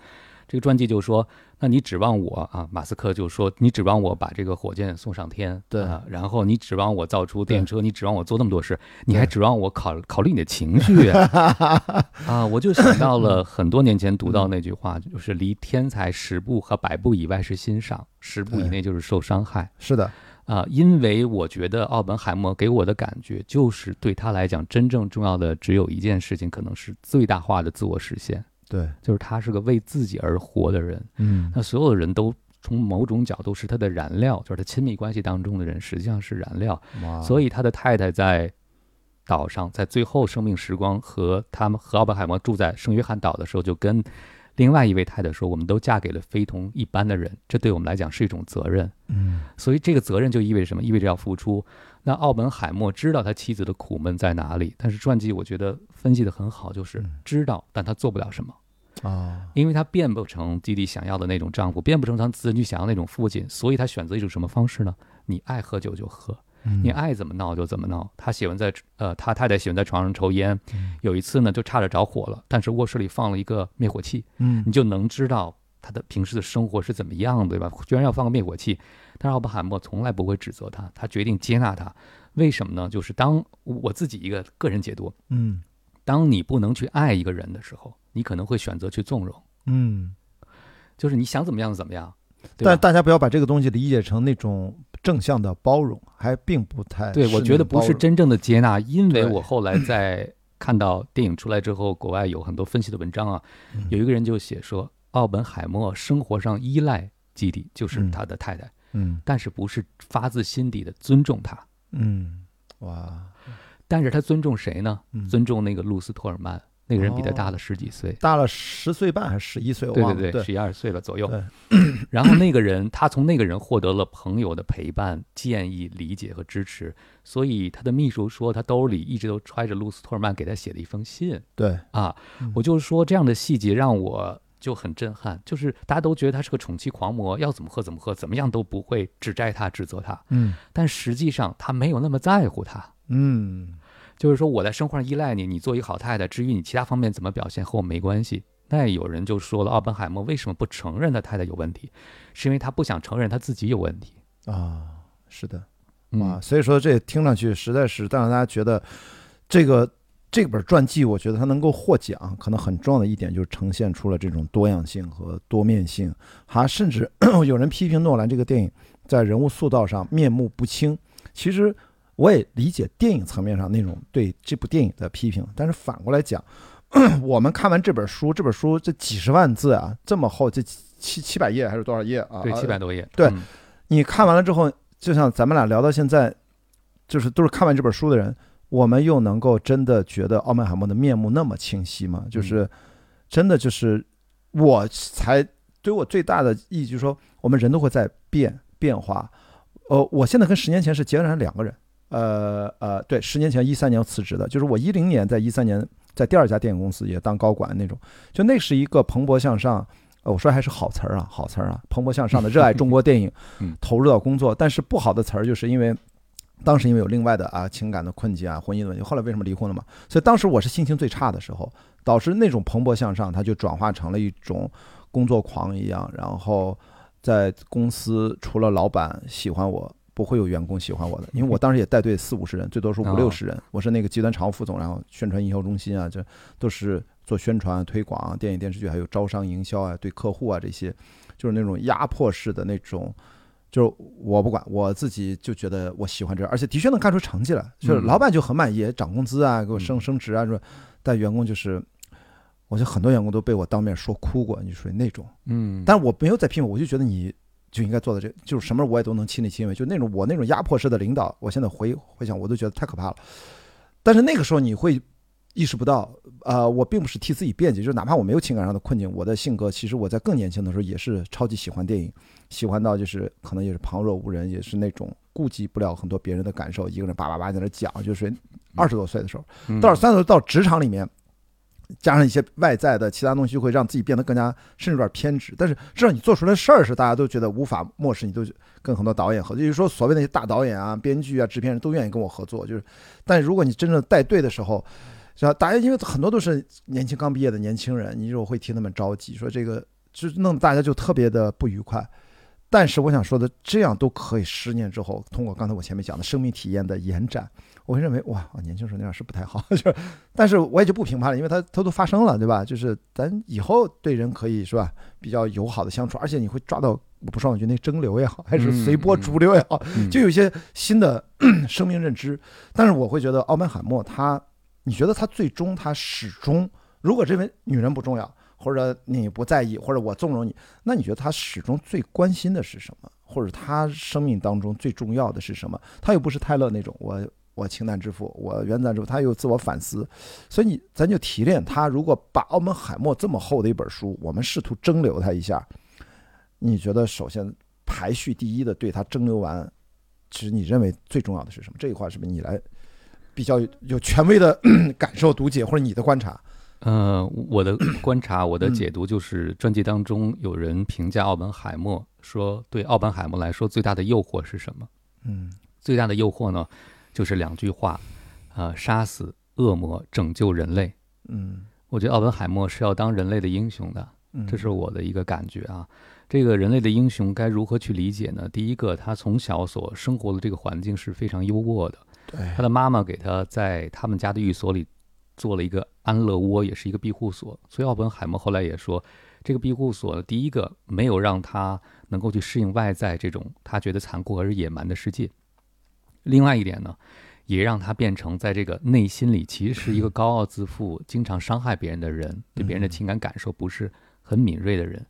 这个传记就说，那你指望我啊？马斯克就说，你指望我把这个火箭送上天，对啊，然后你指望我造出电车，你指望我做那么多事，你还指望我考考虑你的情绪啊？啊，我就想到了 很多年前读到那句话，就是离天才十步和百步以外是欣赏，十步以内就是受伤害。是的，啊，因为我觉得奥本海默给我的感觉就是对他来讲，真正重要的只有一件事情，可能是最大化的自我实现，对，就是他是个为自己而活的人。嗯那所有的人都从某种角度是他的燃料，就是他亲密关系当中的人实际上是燃料。所以他的太太在岛上，在最后生命时光和他们和奥本海默住在圣约翰岛的时候，就跟另外一位太太说：“我们都嫁给了非同一般的人，这对我们来讲是一种责任。”嗯所以这个责任就意味着什么？意味着要付出。那奥本海默知道他妻子的苦闷在哪里，但是传记我觉得分析的很好，就是嗯知道，但他做不了什么，啊，因为他变不成弟弟想要的那种丈夫，变不成他子女想要那种父亲，所以他选择一种什么方式呢？你爱喝酒就喝，嗯你爱怎么闹就怎么闹。他喜欢在呃，他太太喜欢在床上抽烟，嗯有一次呢就差点着火了，但是卧室里放了一个灭火器，嗯你就能知道他的平时的生活是怎么样的，对吧？居然要放个灭火器，但是奥本海默从来不会指责他，他决定接纳他。为什么呢？就是当我自己一个个人解读，嗯当你不能去爱一个人的时候，你可能会选择去纵容，嗯，就是你想怎么样就怎么样，但大家不要把这个东西理解成那种正向的包容，还并不太对，我觉得不是真正的接纳，因为我后来在看到电影出来之后，国外有很多分析的文章啊，嗯。有一个人就写说，奥本海默生活上依赖基地，就是嗯。他的太太。嗯。但是不是发自心底的尊重他，嗯。哇。但是他尊重谁呢？嗯。尊重那个露丝托尔曼，那个人比他大哦了十几岁，大了十岁半还是十一岁，我对忘了。对对，十一二岁了左右。然后那个人，他从那个人获得了朋友的陪伴、建议、理解和支持，所以他的秘书说，他兜里一直都揣着露丝托尔曼给他写的一封信对，啊嗯。我就是说，这样的细节让我。就很震撼，就是大家都觉得他是个宠妻狂魔，要怎么喝怎么喝，怎么样都不会指摘他、指责他，嗯但实际上他没有那么在乎他。嗯就是说我在生活上依赖你，你做一个好太太，至于你其他方面怎么表现和我没关系。那有人就说了，奥本海默为什么不承认他太太有问题？是因为他不想承认他自己有问题。啊，是的，嗯所以说这听上去实在是让大家觉得这个这本传记，我觉得它能够获奖，可能很重要的一点就是呈现出了这种多样性和多面性。还甚至 有人批评诺兰这个电影在人物塑造上面目不清，其实我也理解电影层面上那种对这部电影的批评，但是反过来讲，我们看完这本书，这本书这几十万字啊，这么厚，这七七百页还是多少页啊？对，七百多页。对嗯你看完了之后，就像咱们俩聊到现在，就是都是看完这本书的人，我们又能够真的觉得奥本海默的面目那么清晰吗？就是真的就是我才对我最大的意义就是说，我们人都会在变变化。呃，我现在跟十年前是截然两个人。呃呃，对，十年前一三年辞职的，就是我一零年在一三年在第二家电影公司也当高管那种，就那是一个蓬勃向上。呃我说还是好词儿啊，好词儿啊，蓬勃向上的热爱中国电影 嗯，投入到工作。但是不好的词儿，就是因为当时因为有另外的啊情感的困境啊、婚姻的问题，后来为什么离婚了嘛？所以当时我是心情最差的时候，导致那种蓬勃向上，它就转化成了一种工作狂一样。然后在公司除了老板喜欢我，不会有员工喜欢我的，因为我当时也带队四五十人，最多是五六十人，我是那个集团常务副总，然后宣传营销中心啊，这都是做宣传推广啊、电影电视剧，还有招商营销啊、对客户啊这些，就是那种压迫式的那种。就是我不管，我自己就觉得我喜欢这，而且的确能干出成绩来，就是嗯老板就很满意，涨工资啊，给我升升职啊，说，但员工就是，我觉得很多员工都被我当面说哭过，你属于那种。嗯，但是我没有在批评，我就觉得你就应该做到这，就是什么我也都能亲力亲为，就那种我那种压迫式的领导，我现在回回想，我都觉得太可怕了。但是那个时候你会意识不到，呃，我并不是替自己辩解，就是哪怕我没有情感上的困境，我的性格其实我在更年轻的时候也是超级喜欢电影，喜欢到就是可能也是旁若无人，也是那种顾及不了很多别人的感受，一个人叭叭叭在那讲，就是二十多岁的时候。嗯到了三十多到职场里面，加上一些外在的其他东西，会让自己变得更加甚至有点偏执。但是至少你做出来的事儿是大家都觉得无法漠视，你都跟很多导演合作，就是说所谓那些大导演啊、编剧啊、制片人都愿意跟我合作。就是，但如果你真正带队的时候，是吧？大家因为很多都是年轻刚毕业的年轻人，你就会替他们着急，说这个就弄得大家就特别的不愉快。但是我想说的，这样都可以十年之后，通过刚才我前面讲的生命体验的延展，我会认为哇，我年轻时候那样是不太好，就是，但是我也就不评判了，因为它它都发生了，对吧？就是咱以后对人可以是吧，比较友好的相处，而且你会抓到我不说我觉得那蒸馏也好，还是随波逐流也好，嗯 就有一些新的 生命认知。但是我会觉得奥本海默他，你觉得他最终他始终，如果认为女人不重要，或者你不在意，或者我纵容你，那你觉得他始终最关心的是什么？或者他生命当中最重要的是什么？他又不是泰勒那种我。我情难之父，我原赞之父，他又自我反思，所以你咱就提炼他。如果把澳门海默这么厚的一本书，我们试图蒸馏他一下，你觉得首先排序第一的对他蒸馏完，其实你认为最重要的是什么？这一块是不是你来比较有有权威的 感受、读解或者你的观察？呃，我的 观察，我的嗯解读就是，专辑当中有人评价奥本海默说，对奥本海默来说，最大的诱惑是什么？嗯最大的诱惑呢，就是两句话，呃，杀死恶魔，拯救人类。嗯我觉得奥本海默是要当人类的英雄的，嗯，这是我的一个感觉啊。这个人类的英雄该如何去理解呢？第一个，他从小所生活的这个环境是非常优渥的，对他的妈妈给他在他们家的寓所里做了一个安乐窝，也是一个庇护所。所以奥本海默后来也说，这个庇护所第一个没有让他能够去适应外在这种他觉得残酷而野蛮的世界。另外一点呢，也让他变成在这个内心里其实是一个高傲自负、经常伤害别人的人，对别人的情感感受不是很敏锐的人。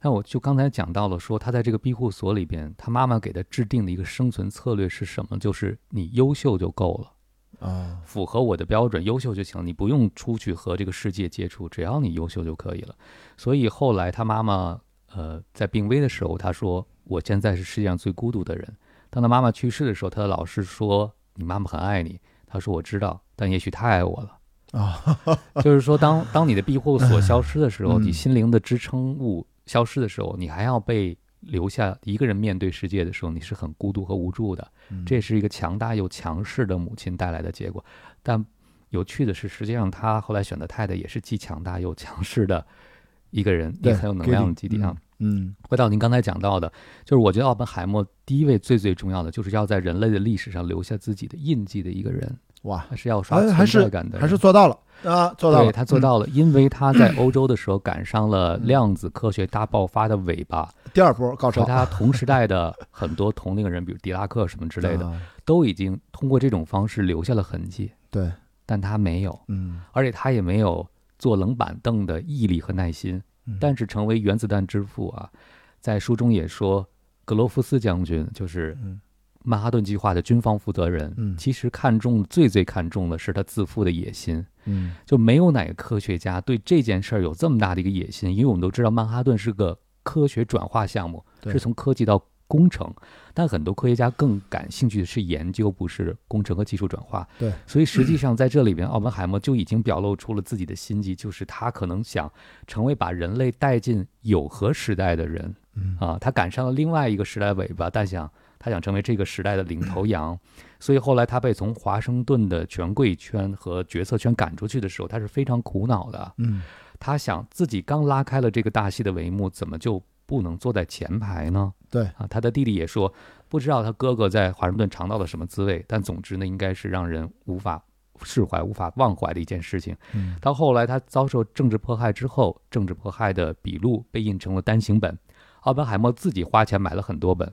那我就刚才讲到了，说他在这个庇护所里边，他妈妈给他制定的一个生存策略是什么？就是你优秀就够了。啊符合我的标准，优秀就行，你不用出去和这个世界接触，只要你优秀就可以了。所以后来他妈妈呃在病危的时候，他说我现在是世界上最孤独的人。当他妈妈去世的时候，他的老师说你妈妈很爱你，他说我知道，但也许太爱我了。啊，就是说当当你的庇护所消失的时候，嗯你心灵的支撑物消失的时候，你还要被留下一个人面对世界的时候，你是很孤独和无助的。嗯这也是一个强大又强势的母亲带来的结果。但有趣的是，实际上他后来选的太太也是既强大又强势的一个人，对也很有能量的基地啊。嗯。回到您刚才讲到的，就是我觉得奥本海默第一位最最重要的，就是要在人类的历史上留下自己的印记的一个人，哇，还是要刷存在感的人，还是做到了啊，做到了，对他做嗯到了，因为他在 欧洲的时候赶上了量子科学大爆发的尾巴，第二波高潮和他同时代的很多同龄人，比如狄拉克什么之类的，啊都已经通过这种方式留下了痕迹，对，但他没有，嗯，而且他也没有坐冷板凳的毅力和耐心。嗯。但是成为原子弹之父啊，在书中也说，格罗夫斯将军就是嗯。曼哈顿计划的军方负责人，嗯。其实看重最最看重的是他自负的野心。嗯。就没有哪个科学家对这件事儿有这么大的一个野心，因为我们都知道曼哈顿是个科学转化项目，是从科技到工程，但很多科学家更感兴趣的是研究，不是工程和技术转化。对，所以实际上在这里边，奥本海默就已经表露出了自己的心迹，就是他可能想成为把人类带进有核时代的人嗯啊，他赶上了另外一个时代尾巴，但想他想成为这个时代的领头羊，所以后来他被从华盛顿的权贵圈和决策圈赶出去的时候，他是非常苦恼的。嗯他想自己刚拉开了这个大戏的帷幕，怎么就不能坐在前排呢？对啊，他的弟弟也说，不知道他哥哥在华盛顿尝到了什么滋味，但总之呢，应该是让人无法释怀、无法忘怀的一件事情。嗯到后来他遭受政治迫害之后，政治迫害的笔录被印成了单行本，奥本海默自己花钱买了很多本，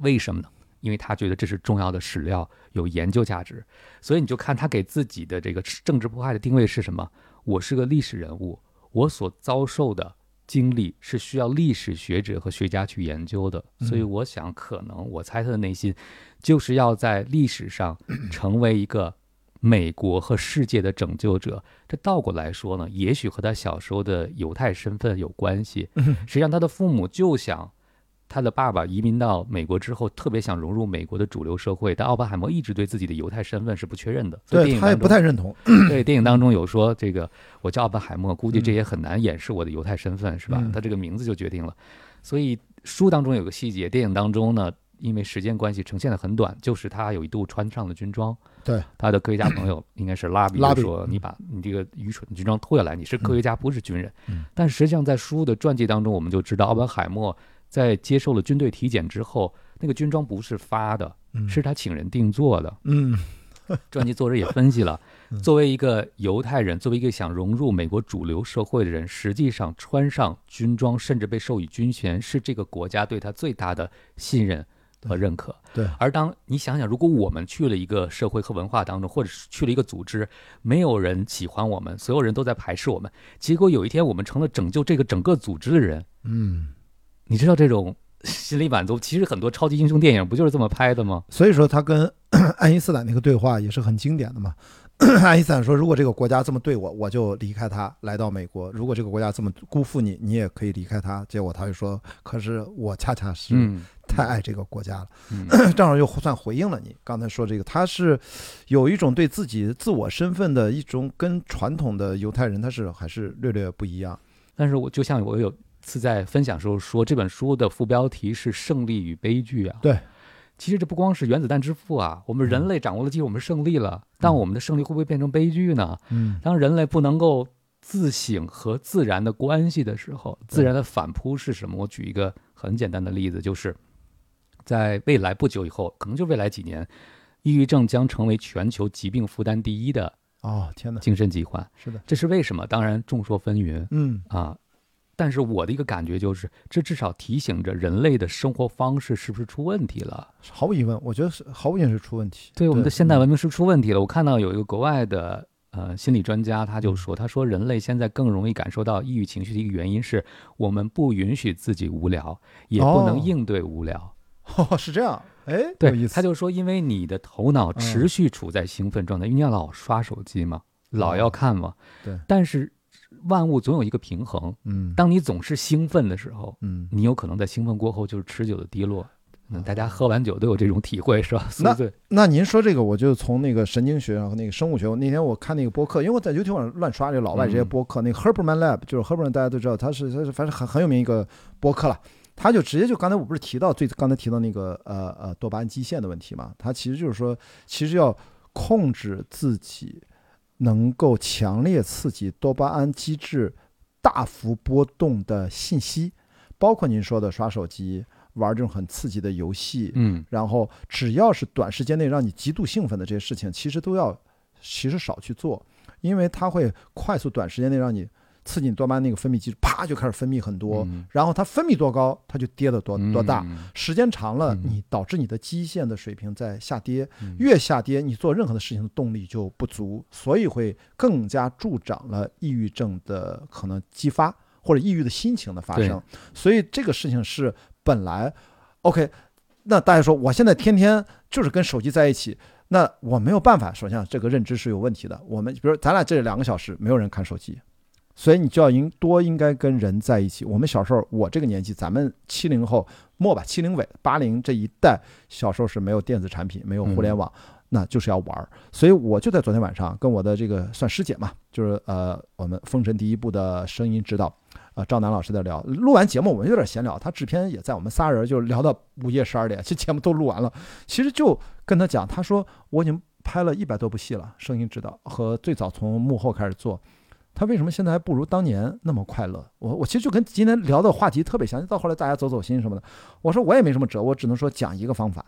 为什么呢？因为他觉得这是重要的史料，有研究价值。所以你就看他给自己的这个政治迫害的定位是什么？我是个历史人物，我所遭受的经历是需要历史学者和学家去研究的。所以我想，可能我猜他的内心就是要在历史上成为一个美国和世界的拯救者。这倒过来说呢，也许和他小时候的犹太身份有关系。实际上，他的父母就想。他的爸爸移民到美国之后，特别想融入美国的主流社会，但奥本海默一直对自己的犹太身份是不确认的。所以电对他也不太认同，对，电影当中有说这个我叫奥本海默，估计这也很难掩饰我的犹太身份，是吧？嗯他这个名字就决定了。所以书当中有个细节，电影当中呢，因为时间关系呈现的很短，就是他有一度穿上了军装。对，他的科学家朋友应该是拉比说：“你把你这个愚蠢的军装脱下来，你是科学家，不是军人。嗯但实际上，在书的传记当中，我们就知道奥本海默在接受了军队体检之后，那个军装不是发的，嗯。是他请人定做的。嗯。传记作者也分析了 嗯，作为一个犹太人，作为一个想融入美国主流社会的人，实际上穿上军装，甚至被授予军衔，是这个国家对他最大的信任和认可。对。而当你想想，如果我们去了一个社会和文化当中，或者是去了一个组织，没有人喜欢我们，所有人都在排斥我们，结果有一天我们成了拯救这个整个组织的人，嗯，你知道这种心理满足，其实很多超级英雄电影不就是这么拍的吗？所以说他跟 爱因斯坦那个对话也是很经典的嘛。爱因斯坦说：“如果这个国家这么对我，我就离开他，来到美国；如果这个国家这么辜负你，你也可以离开他。”结果他就说：“可是我恰恰是嗯，太爱这个国家了。嗯 正好又算回应了你刚才说这个，他是有一种对自己自我身份的一种跟传统的犹太人他是还是略略不一样。但是我就像我有次在分享时候说，这本书的副标题是“胜利与悲剧”啊。对，其实这不光是原子弹之父啊，我们人类掌握了技术，我们胜利了，但我们的胜利会不会变成悲剧呢？嗯当人类不能够自省和自然的关系的时候，自然的反扑是什么？我举一个很简单的例子，就是在未来不久以后，可能就未来几年，抑郁症将成为全球疾病负担第一的哦，天哪，精神疾患。是的，这是为什么？当然众说纷纭。嗯啊。但是我的一个感觉就是，这至少提醒着人类的生活方式是不是出问题了？毫无疑问，我觉得是毫无疑问是出问题。对我们的现嗯代文明是出问题了。我看到有一个国外的呃心理专家，他就说，他说人类现在更容易感受到抑郁情绪的一个原因是我们不允许自己无聊，也不能哦应对无聊。哦，是这样，哎，对，他就说，因为你的头脑持续处在兴奋状态，因为你要老刷手机嘛，老要看嘛。对但是万物总有一个平衡，嗯当你总是兴奋的时候，嗯，你有可能在兴奋过后就是持久的低落。嗯，大家喝完酒都有这种体会，是吧？那醉。那您说这个，我就从那个神经学和那个生物学，那天我看那个播客，因为我在 YouTube 上乱刷这个老外这些嗯播客，那个 Herberman Lab 就是 Herberman，大家都知道他是他是反正很很有名一个播客了。他就直接就刚才我不是提到最刚才提到那个呃呃多巴胺基线的问题嘛？他其实就是说，其实要控制自己能够强烈刺激多巴胺机制大幅波动的信息，包括您说的刷手机、玩这种很刺激的游戏，嗯。然后只要是短时间内让你极度兴奋的这些事情，其实都要其实少去做，因为它会快速短时间内让你刺激你多巴胺那个分泌机制，啪就开始分泌很多，嗯然后它分泌多高，它就跌得多多大。嗯时间长了，嗯你导致你的基线的水平在下跌，嗯越下跌，你做任何的事情的动力就不足，所以会更加助长了抑郁症的可能激发或者抑郁的心情的发生。所以这个事情是本来 OK，那大家说我现在天天就是跟手机在一起，那我没有办法。首先，这个认知是有问题的。我们比如咱俩这两个小时没有人看手机，所以你就要应多应该跟人在一起。我们小时候，我这个年纪，咱们七零后末吧，七零尾八零这一代，小时候是没有电子产品，没有互联网。那就是要玩儿，所以我就在昨天晚上跟我的这个算师姐嘛，就是呃我们《封神》第一部的声音指导，呃赵楠老师在聊。录完节目我们有点闲聊，他制片也在，我们仨人就聊到午夜十二点，这节目都录完了。其实就跟他讲，他说我已经拍了一百多部戏了，声音指导和最早从幕后开始做。他为什么现在还不如当年那么快乐？我我其实就跟今天聊的话题特别像，到后来大家走走心什么的。我说我也没什么辙，我只能说讲一个方法。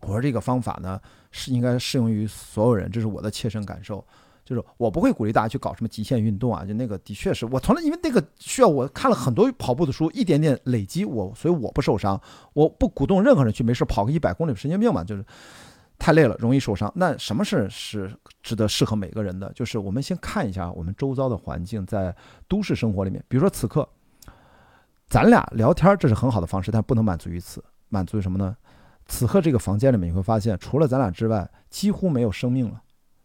我说这个方法呢是应该适用于所有人，这是我的切身感受。就是我不会鼓励大家去搞什么极限运动啊，就那个的确是我从来因为那个需要我看了很多跑步的书，一点点累积我，所以我不受伤。我不鼓动任何人去没事跑个一百公里，神经病嘛，就是太累了，容易受伤。那什么是是值得适合每个人的？就是我们先看一下我们周遭的环境，在都市生活里面，比如说此刻咱俩聊天，这是很好的方式，但不能满足于此，满足于什么呢？此刻这个房间里面，你会发现，除了咱俩之外，几乎没有生命了，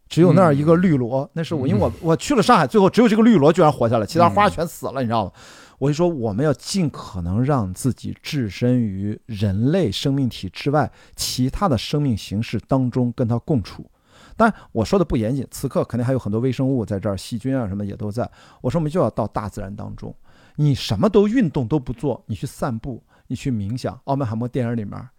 只有那儿一个绿萝。那是我，因为我我去了上海，最后只有这个绿萝居然活下来，其他花全死了，你知道吗？我就说，我们要尽可能让自己置身于人类生命体之外，其他的生命形式当中跟它共处。当然，我说的不严谨，此刻肯定还有很多微生物在这儿，细菌啊什么也都在。我说，我们就要到大自然当中，你什么都运动都不做，你去散步，你去冥想。奥本海默电影里面。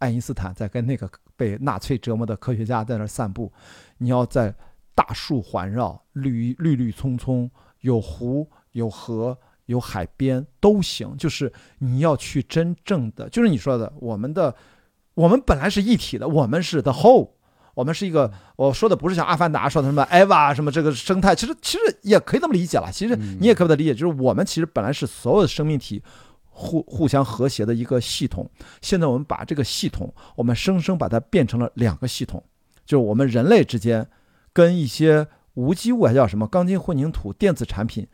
爱因斯坦在跟那个被纳粹折磨的科学家在那儿散步，你要在大树环绕、绿绿绿葱葱，有湖、有河、有海边都行。就是你要去真正的，就是你说的，我们的我们本来是一体的，我们是 the whole，我们是一个。我说的不是像阿凡达说的什么 Eva 什么这个生态，其实其实也可以这么理解了。其实你也可以这么理解，就是我们其实本来是所有的生命体。互互相和谐的一个系统，现在我们把这个系统，我们生生把它变成了两个系统，就是我们人类之间跟一些无机物还叫什么钢筋混凝土电子产品，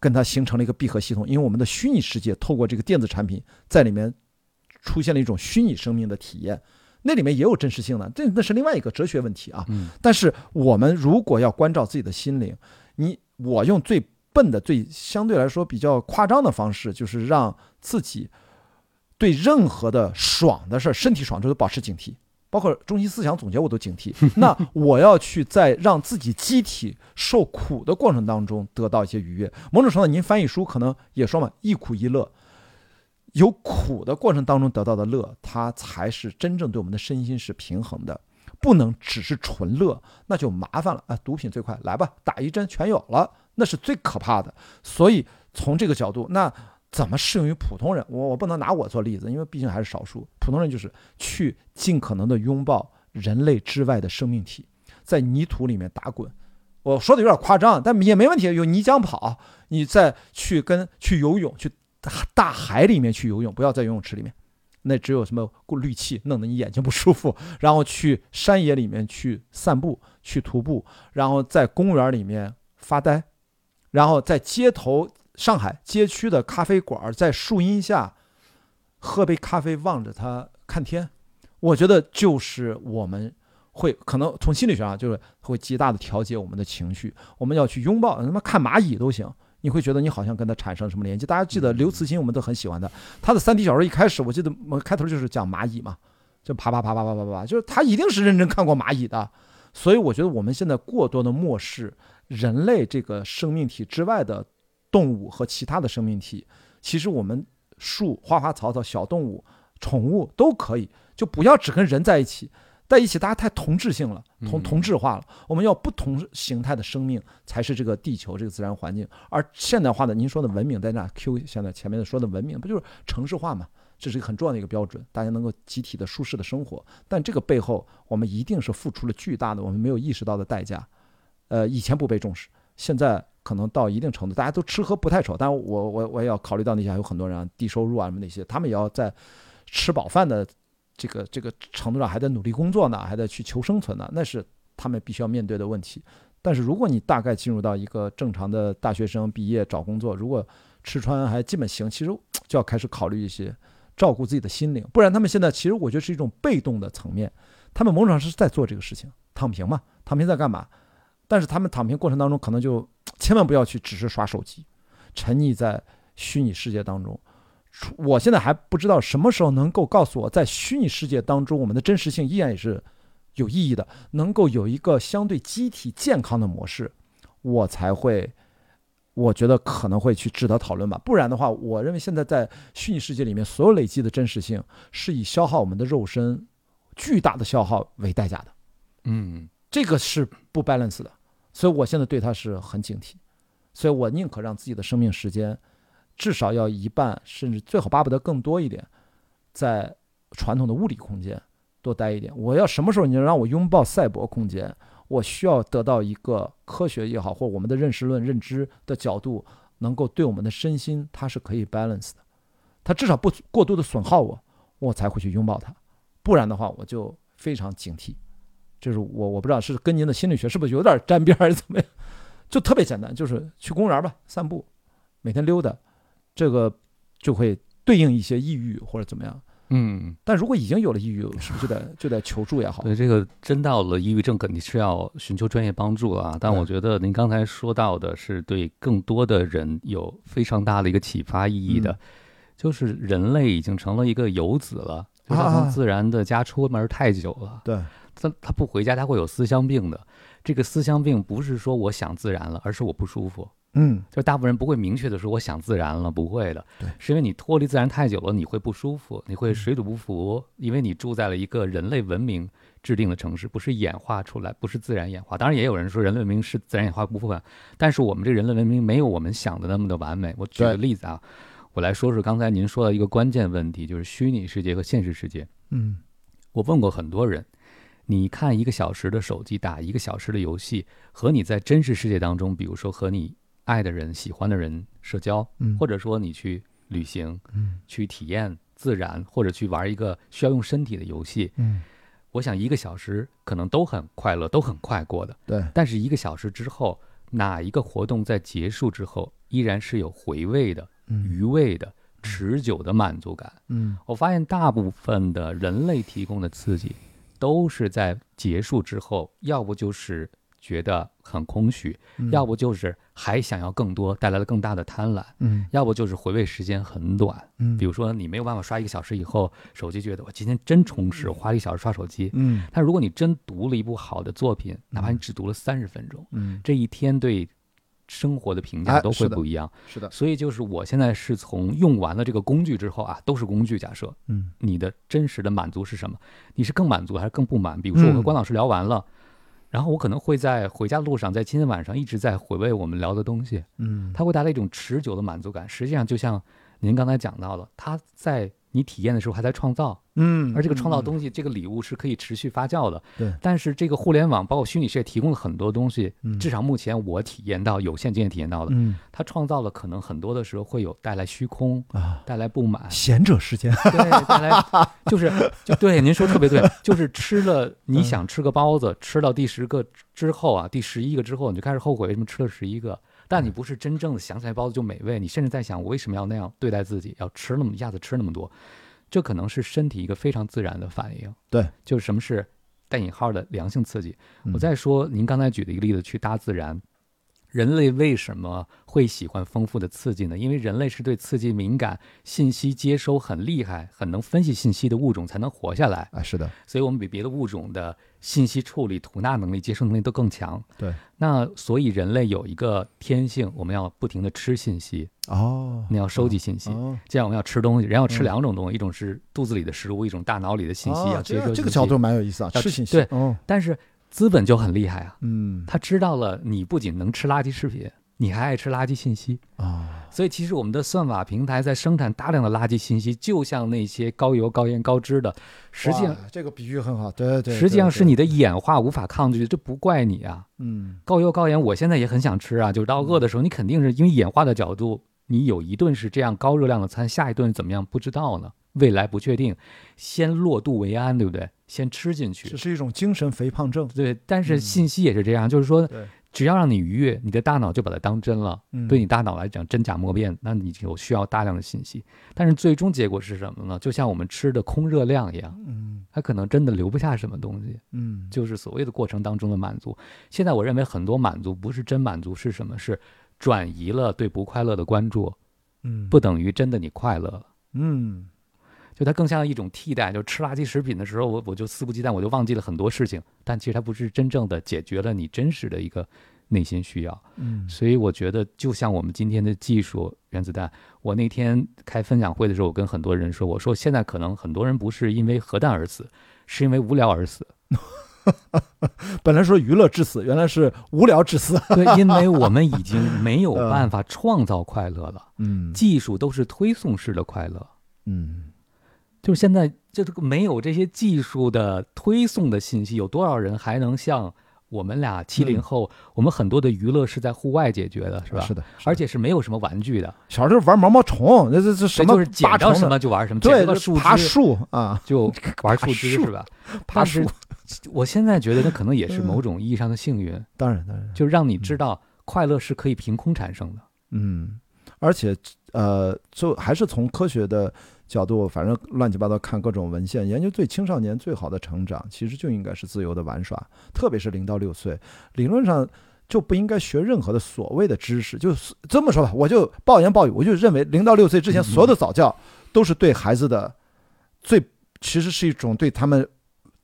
跟它形成了一个闭合系统。因为我们的虚拟世界透过这个电子产品在里面出现了一种虚拟生命的体验，那里面也有真实性的，这那是另外一个哲学问题啊。嗯，但是我们如果要关照自己的心灵，你我用最笨的、最相对来说比较夸张的方式，就是让自己对任何的爽的事儿、身体爽，这都保持警惕。包括中心思想总结，我都警惕。那我要去在让自己机体受苦的过程当中得到一些愉悦。某种程度，您翻译书可能也说嘛，一苦一乐。有苦的过程当中得到的乐，它才是真正对我们的身心是平衡的。不能只是纯乐，那就麻烦了啊！毒品最快，来吧，打一针全有了，那是最可怕的。所以从这个角度，那怎么适用于普通人？我我不能拿我做例子，因为毕竟还是少数。普通人就是去尽可能的拥抱人类之外的生命体，在泥土里面打滚。我说的有点夸张，但也没问题。有泥浆跑，你再去跟去游泳，去大海里面去游泳，不要在游泳池里面。那只有什么氯气，弄得你眼睛不舒服。然后去山野里面去散步，去徒步，然后在公园里面发呆，然后在街头上海街区的咖啡馆，在树荫下喝杯咖啡，望着它看天。我觉得就是我们会可能从心理学上就是会极大的调节我们的情绪。我们要去拥抱，他妈看蚂蚁都行。你会觉得你好像跟他产生什么连接？大家记得刘慈欣，我们都很喜欢的。他的三体小说一开始，我记得开头就是讲蚂蚁嘛，就爬爬爬爬爬爬爬，就是他一定是认真看过蚂蚁的。所以我觉得我们现在过多的漠视人类这个生命体之外的动物和其他的生命体，其实我们树、花花草草、小动物、宠物都可以，就不要只跟人在一起。在一起，大家太同质性了，同嗯同质化了。我们要不同形态的生命才是这个地球这个自然环境，而现代化的您说的文明在那 Q 现在前面说的文明，不就是城市化嘛？这是一个很重要的一个标准，大家能够集体的舒适的生活。但这个背后，我们一定是付出了巨大的我们没有意识到的代价。呃，以前不被重视，现在可能到一定程度，大家都吃喝不太愁。但我我我也要考虑到那些有很多人啊，低收入啊什么那些，他们也要在吃饱饭的这个这个程度上还在努力工作呢，还在去求生存呢，那是他们必须要面对的问题。但是如果你大概进入到一个正常的大学生毕业找工作，如果吃穿还基本行，其实就要开始考虑一些照顾自己的心灵，不然他们现在其实我觉得是一种被动的层面，他们某种上是在做这个事情，躺平嘛，躺平在干嘛？但是他们躺平过程当中，可能就 千万不要去只是刷手机，沉溺在虚拟世界当中。我现在还不知道什么时候能够告诉我，在虚拟世界当中，我们的真实性依然也是有意义的，能够有一个相对机体健康的模式，我才会，我觉得可能会去值得讨论吧。不然的话，我认为现在在虚拟世界里面，所有累积的真实性是以消耗我们的肉身巨大的消耗为代价的，嗯这个是不 balance 的。所以我现在对它是很警惕，所以我宁可让自己的生命时间至少要一半，甚至最好巴不得更多一点，在传统的物理空间多待一点。我要什么时候你让我拥抱赛博空间，我需要得到一个科学也好，或我们的认识论、认知的角度，能够对我们的身心它是可以 balance 的，它至少不过度的损耗我，我才会去拥抱它。不然的话，我就非常警惕。这是我我不知道是跟您的心理学是不是有点沾边儿还是怎么样，就特别简单，就是去公园吧，散步，每天溜达，这个就会对应一些抑郁或者怎么样。嗯，但如果已经有了抑郁，是不是就得就得求助也好？对这个真到了抑郁症，肯定是要寻求专业帮助了啊。但我觉得您刚才说到的是对更多的人有非常大的一个启发意义的，嗯就是人类已经成了一个游子了，就是从自然的家出门太久了，对，他他不回家，他会有思乡病的。这个思乡病不是说我想自然了，而是我不舒服。嗯，就是大部分人不会明确的说我想自然了，不会的，对是因为你脱离自然太久了，你会不舒服，你会水土不服，因为你住在了一个人类文明制定的城市，不是演化出来，不是自然演化。当然，也有人说人类文明是自然演化部分，但是我们这人类文明没有我们想的那么的完美。我举个例子啊，我来说说刚才您说的一个关键问题，就是虚拟世界和现实世界。嗯，我问过很多人，你看一个小时的手机，打一个小时的游戏，和你在真实世界当中，比如说和你爱的人、喜欢的人社交，嗯或者说你去旅行、嗯去体验自然，或者去玩一个需要用身体的游戏，嗯，我想一个小时可能都很快乐，都很快过的。对，但是一个小时之后，哪一个活动在结束之后依然是有回味的、嗯余味的、持久的满足感？嗯我发现大部分的人类提供的刺激，都是在结束之后，要不就是觉得很空虚，嗯。要不就是还想要更多，带来了更大的贪婪，嗯。要不就是回味时间很短。嗯，比如说，你没有办法刷一个小时以后，手机觉得我今天真充实，我花了一小时刷手机。嗯。但如果你真读了一部好的作品，哪怕你只读了三十分钟，嗯，这一天对生活的评价都会不一样。是的，所以就是我现在是从用完了这个工具之后啊，都是工具。假设嗯你的真实的满足是什么？你是更满足还是更不满？比如说我和嗯关老师聊完了，然后我可能会在回家的路上，在今天晚上一直在回味我们聊的东西，嗯，它会带来一种持久的满足感。实际上就像您刚才讲到了，它在你体验的时候还在创造，嗯，而这个创造嗯。东西，这个礼物是可以持续发酵的。对。但是这个互联网包括虚拟世界提供了很多东西，嗯至少目前我体验到有限经验体验到的，嗯。它创造了可能很多的时候会有带来虚空，啊，带来不满，贤者时间，对，带来 就是就对，您说特别对，就是吃了你想吃个包子，吃到第十个之后啊，第十一个之后，你就开始后悔为什么吃了十一个，但你不是真正的想起来包子就美味，你甚至在想我为什么要那样对待自己，要吃那么一下子吃那么多，这可能是身体一个非常自然的反应。对，就是什么是带引号的良性刺激。嗯我再说您刚才举的一个例子，去大自然。人类为什么会喜欢丰富的刺激呢？因为人类是对刺激敏感、信息接收很厉害、很能分析信息的物种，才能活下来。啊，是的，所以我们比别的物种的信息处理、吐纳能力、接收能力都更强。对，那所以人类有一个天性，我们要不停的吃信息，哦，你要收集信息。哦，这样我们要吃东西，人要吃两种东西，一种是肚子里的食物，一种大脑里的信息哦要接收信息。这个这个角度蛮有意思啊，要吃信息，对哦，但是资本就很厉害啊，嗯，他知道了你不仅能吃垃圾食品，你还爱吃垃圾信息。啊，所以其实我们的算法平台在生产大量的垃圾信息，就像那些高油、高盐、高脂的，实际上这个比喻很好，对对，实际上是你的演化无法抗拒，这不怪你啊。嗯高油高盐，我现在也很想吃啊，就是到饿的时候，你肯定是因为演化的角度，你有一顿是这样高热量的餐，下一顿怎么样不知道呢？未来不确定，先落肚为安，对不对？先吃进去这，是一种精神肥胖症，对。但是嗯信息也是这样，就是说，对，只要让你愉悦，你的大脑就把它当真了。嗯对你大脑来讲，真假莫辨，那你就需要大量的信息。但是最终结果是什么呢？就像我们吃的空热量一样，嗯它可能真的留不下什么东西。嗯，就是所谓的过程当中的满足。现在我认为很多满足不是真满足，是什么？是转移了对不快乐的关注，嗯不等于真的你快乐了。嗯就它更像一种替代，就吃垃圾食品的时候，我我就肆无忌惮，我就忘记了很多事情，但其实它不是真正的解决了你真实的一个内心需要。嗯所以我觉得，就像我们今天的技术原子弹，我那天开分享会的时候，我跟很多人说，我说现在可能很多人不是因为核弹而死，是因为无聊而死。本来说娱乐致死，原来是无聊致死，对，因为我们已经 没有办法创造快乐了，嗯技术都是推送式的快乐。嗯就是现在，就这个没有这些技术的推送的信息，有多少人还能像我们俩七零后？我们很多的娱乐是在户外解决的，是吧？是的，而且是没有什么玩具的，小时候玩毛毛虫，那这这什么谁就是捡到什么就玩什么，捡对爬树啊，就 玩树枝，是吧？爬树我现在觉得那可能也是嗯某种意义上的幸运，当然当然，就让你知道快乐是可以凭空产生的。嗯，而且呃，就还是从科学的角度，反正乱七八糟看各种文献，研究对青少年最好的成长，其实就应该是自由的玩耍，特别是零到六岁，理论上就不应该学任何的所谓的知识。就是这么说吧，我就暴言暴语，我就认为零到六岁之前所有的早教都是对孩子的最，其实是一种对他们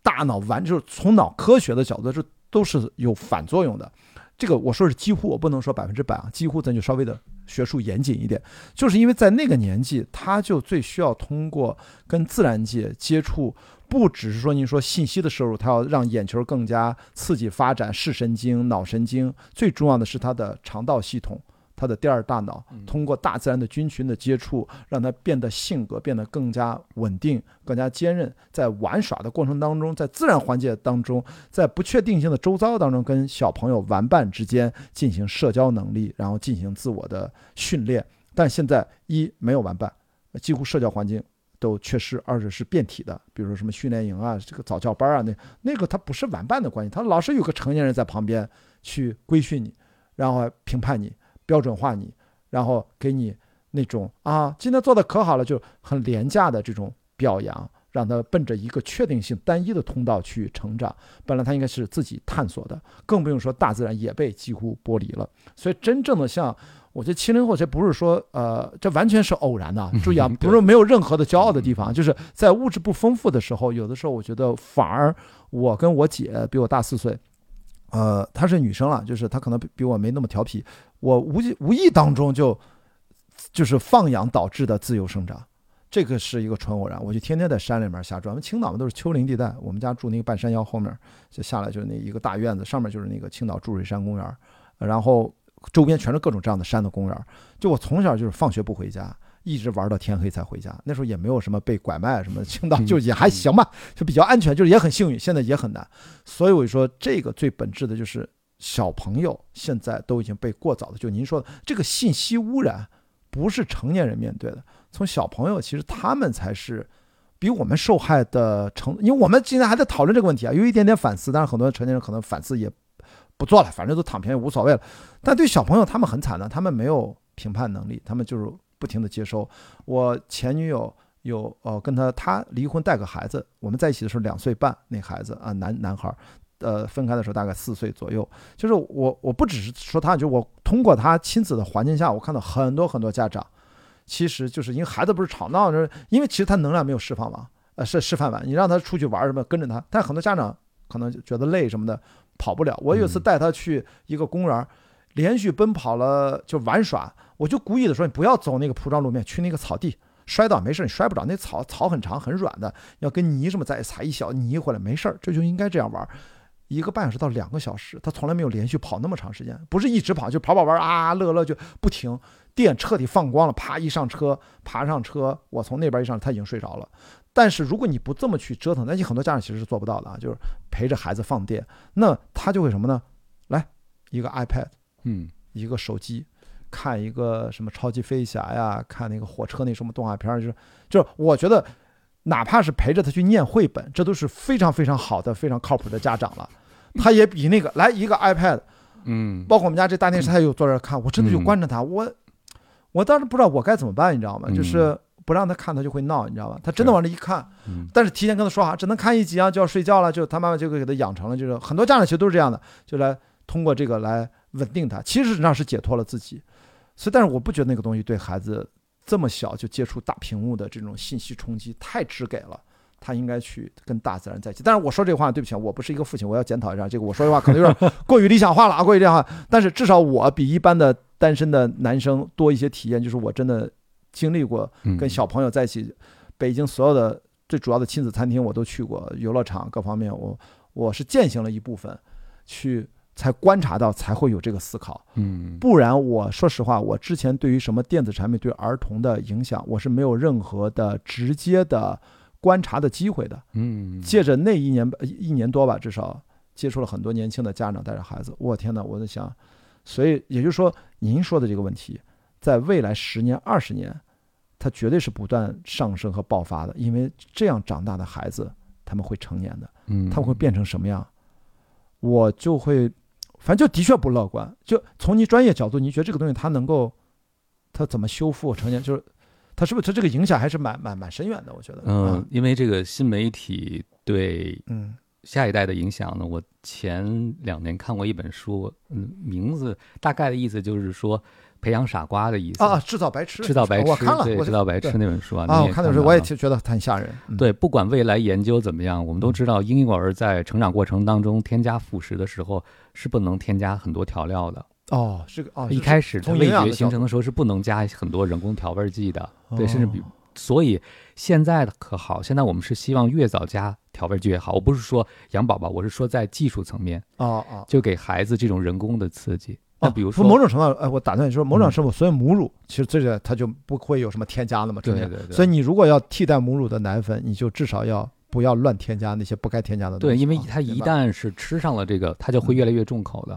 大脑完，就是从脑科学的角度，这都是有反作用的。这个我说是几乎，我不能说百分之百啊，几乎咱就稍微的学术严谨一点，就是因为在那个年纪，他就最需要通过跟自然界接触，不只是说您说信息的摄入，他要让眼球更加刺激发展视神经、脑神经，最重要的是他的肠道系统。他的第二大脑嗯通过大自然的菌群的接触，让他变得性格变得更加稳定、更加坚韧。在玩耍的过程当中，在自然环境当中，在不确定性的周遭当中，跟小朋友玩伴之间进行社交能力，然后进行自我的训练。但现在一没有玩伴，几乎社交环境都缺失；二者是变体的，比如说什么训练营啊、这个早教班啊，那那个它不是玩伴的关系，他老是有个成年人在旁边去规训你，然后评判你。标准化你，然后给你那种啊，今天做的可好了，就很廉价的这种表扬，让他奔着一个确定性单一的通道去成长。本来他应该是自己探索的，更不用说大自然也被几乎剥离了。所以真正的像，我觉得七零后这不是说呃，这完全是偶然的。注意啊，不是没有任何的骄傲的地方，就是在物质不丰富的时候，有的时候我觉得反而我跟我姐比我大四岁。呃，她是女生了，就是她可能比比我没那么调皮，我无意无意当中就就是放养导致的自由生长，这个是一个纯偶然。我就天天在山里面瞎转，我们青岛嘛都是丘陵地带，我们家住那个半山腰后面，就下来就是那一个大院子，上面就是那个青岛注水山公园，然后周边全是各种这样的山的公园。就我从小就是放学不回家。一直玩到天黑才回家，那时候也没有什么被拐卖什么，青岛就也还行吧，就比较安全，就是也很幸运。现在也很难，所以我就说这个最本质的就是小朋友现在都已经被过早的，就您说的这个信息污染，不是成年人面对的，从小朋友其实他们才是比我们受害的成，因为我们今天还在讨论这个问题啊，有一点点反思，但是很多成年人可能反思也不做了，反正都躺平也无所谓了。但对小朋友他们很惨的，他们没有评判能力，他们就是。不停的接收，我前女友有呃跟他他离婚带个孩子，我们在一起的时候两岁半，那孩子啊男男孩，呃分开的时候大概四岁左右。就是我我不只是说他，就我通过他亲子的环境下，我看到很多很多家长，其实就是因为孩子不是吵闹，就是因为其实他能量没有释放完，呃是释放完，你让他出去玩什么跟着他，但很多家长可能就觉得累什么的跑不了。我有一次嗯带他去一个公园，连续奔跑了就玩耍，我就故意的说你不要走那个铺装路面，去那个草地。摔倒没事，你摔不着，那草草很长很软的，要跟泥什么在踩一小泥回来没事儿，这就应该这样玩。一个半小时到两个小时，他从来没有连续跑那么长时间，不是一直跑，就跑跑玩啊乐乐就不停，电彻底放光了，啪一上车，爬上车，我从那边一上，他已经睡着了。但是如果你不这么去折腾，那你很多家长其实是做不到的啊，就是陪着孩子放电，那他就会什么呢？来一个 iPad，嗯一个手机，看一个什么超级飞侠呀，看那个火车那什么动画片儿，就是就是我觉得，哪怕是陪着他去念绘本，这都是非常非常好的、非常靠谱的家长了。他也比那个来一个 iPad，嗯，包括我们家这大电视，他又坐这儿看，我真的就嗯关着他，我我当时不知道我该怎么办，你知道吗？嗯就是不让他看，他就会闹，你知道吧？他真的往这一看，嗯但是提前跟他说好，只能看一集啊，就要睡觉了，就他妈妈就给他养成了，就是很多家长其实都是这样的，就来通过这个来稳定他，其实上是解脱了自己。所以，但是我不觉得那个东西对孩子这么小就接触大屏幕的这种信息冲击太直给了。他应该去跟大自然在一起。但是我说这话，对不起，啊，我不是一个父亲，我要检讨一下这个。我说这话可能有点过于理想化了啊，过于理想化。但是至少我比一般的单身的男生多一些体验，就是我真的经历过嗯跟小朋友在一起，北京所有的最主要的亲子餐厅我都去过，游乐场各方面，我我是践行了一部分，去才观察到，才会有这个思考。嗯不然，我说实话，我之前对于什么电子产品对儿童的影响，我是没有任何的直接的观察的机会的。嗯借着那一年呃一年多吧，至少接触了很多年轻的家长带着孩子，我天呐，我在想，所以也就是说，您说的这个问题，在未来十年、二十年，它绝对是不断上升和爆发的，因为这样长大的孩子，他们会成年的，嗯他们会变成什么样，我就会，反正就的确不乐观。就从你专业角度，你觉得这个东西它能够，它怎么修复成年，就是它是不是它这个影响还是蛮蛮蛮深远的？我觉得，嗯啊，因为这个新媒体对嗯下一代的影响呢，我前两年看过一本书，嗯，名字大概的意思就是说培养傻瓜的意思啊，制造白痴，制造白痴，我看了，对，制造白痴那本书啊，啊，我看的时候我也觉得很吓人。嗯，对，不管未来研究怎么样，我们都知道婴幼儿在成长过程当中添加辅食的时候是不能添加很多调料的。哦，这个哦，一开始从味觉形成的时候是不能加很多人工调味剂的，对，哦甚至比所以现在的可好，现在我们是希望越早加调味剂越好。我不是说养宝宝，我是说在技术层面，哦哦。就给孩子这种人工的刺激。那哦比如说，某种程度，哎，我打断你说，某种嗯程度，所以母乳其实这个它就不会有什么添加了嘛，对对对，所以你如果要替代母乳的奶粉，你就至少要不要乱添加那些不该添加的东西。对，因为哦它一旦是吃上了这个，它就会越来越重口的。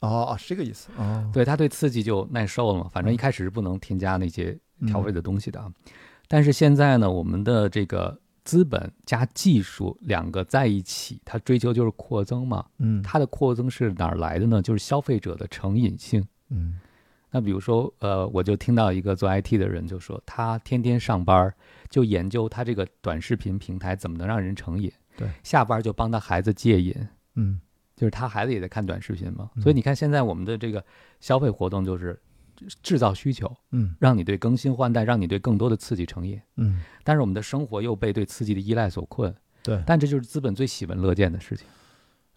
哦哦是这个意思哦，对，它对刺激就耐受了嘛。反正一开始是不能添加那些调味的东西的啊。但是现在呢，我们的这个资本加技术两个在一起，它追求就是扩增嘛。嗯它的扩增是哪儿来的呢？就是消费者的成瘾性。嗯那比如说，呃，我就听到一个做 IT 的人就说，他天天上班儿就研究他这个短视频平台怎么能让人成瘾，对，下班就帮他孩子戒瘾，嗯就是他孩子也在看短视频嘛。嗯所以你看，现在我们的这个消费活动就是制造需求，嗯让你对更新换代，让你对更多的刺激成瘾。嗯，但是我们的生活又被对刺激的依赖所困，对。但这就是资本最喜闻乐见的事情。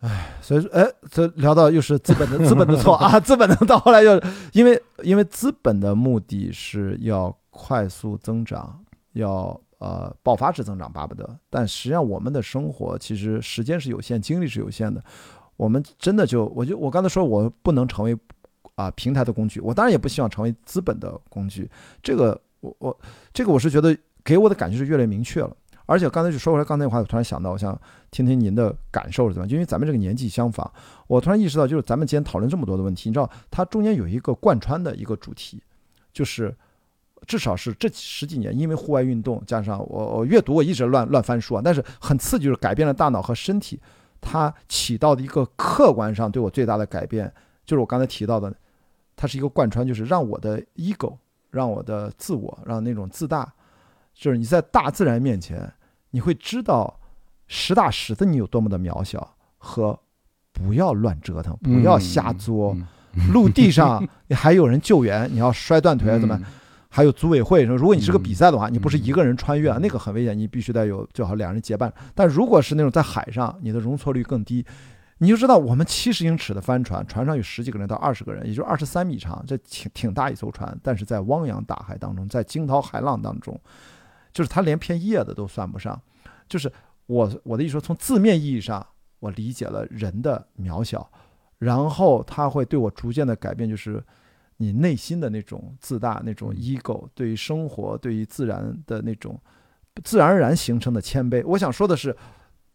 唉所以说，哎，这聊到又是资本的资 本的错啊，资本的到后来又因为因为资本的目的是要快速增长，要呃爆发式增长，巴不得。但实际上我们的生活其实时间是有限，精力是有限的，我们真的就我就我刚才说我不能成为啊、平台的工具，我当然也不希望成为资本的工具。这个我我这个我是觉得给我的感觉是越来越明确了。而且刚才就说回来刚才那话，我突然想到，我想听听您的感受是怎么样？因为咱们这个年纪相仿，我突然意识到，就是咱们今天讨论这么多的问题，你知道，它中间有一个贯穿的一个主题，就是至少是这十几年，因为户外运动加上我我阅读，我一直乱乱翻书啊，但是很刺激，就是改变了大脑和身体，它起到的一个客观上对我最大的改变，就是我刚才提到的，它是一个贯穿，就是让我的 ego，让我的自我，让那种自大，就是你在大自然面前，你会知道实打实的你有多么的渺小和不要乱折腾，不要瞎作。嗯陆地上 还有人救援，你要摔断腿怎么？还有组委会说，如果你是个比赛的话，你不是一个人穿越啊，那个很危险，你必须得有最好两人结伴。但如果是那种在海上，你的容错率更低。你就知道，我们七十英尺的帆船，船上有十几个人到二十个人，也就二十三米长，这挺挺大一艘船。但是在汪洋大海当中，在惊涛骇浪当中，就是它连片叶子都算不上。就是我我的意思说，从字面意义上，我理解了人的渺小。然后他会对我逐渐的改变，就是你内心的那种自大、那种 ego，对于生活、对于自然的那种自然而然形成的谦卑。我想说的是，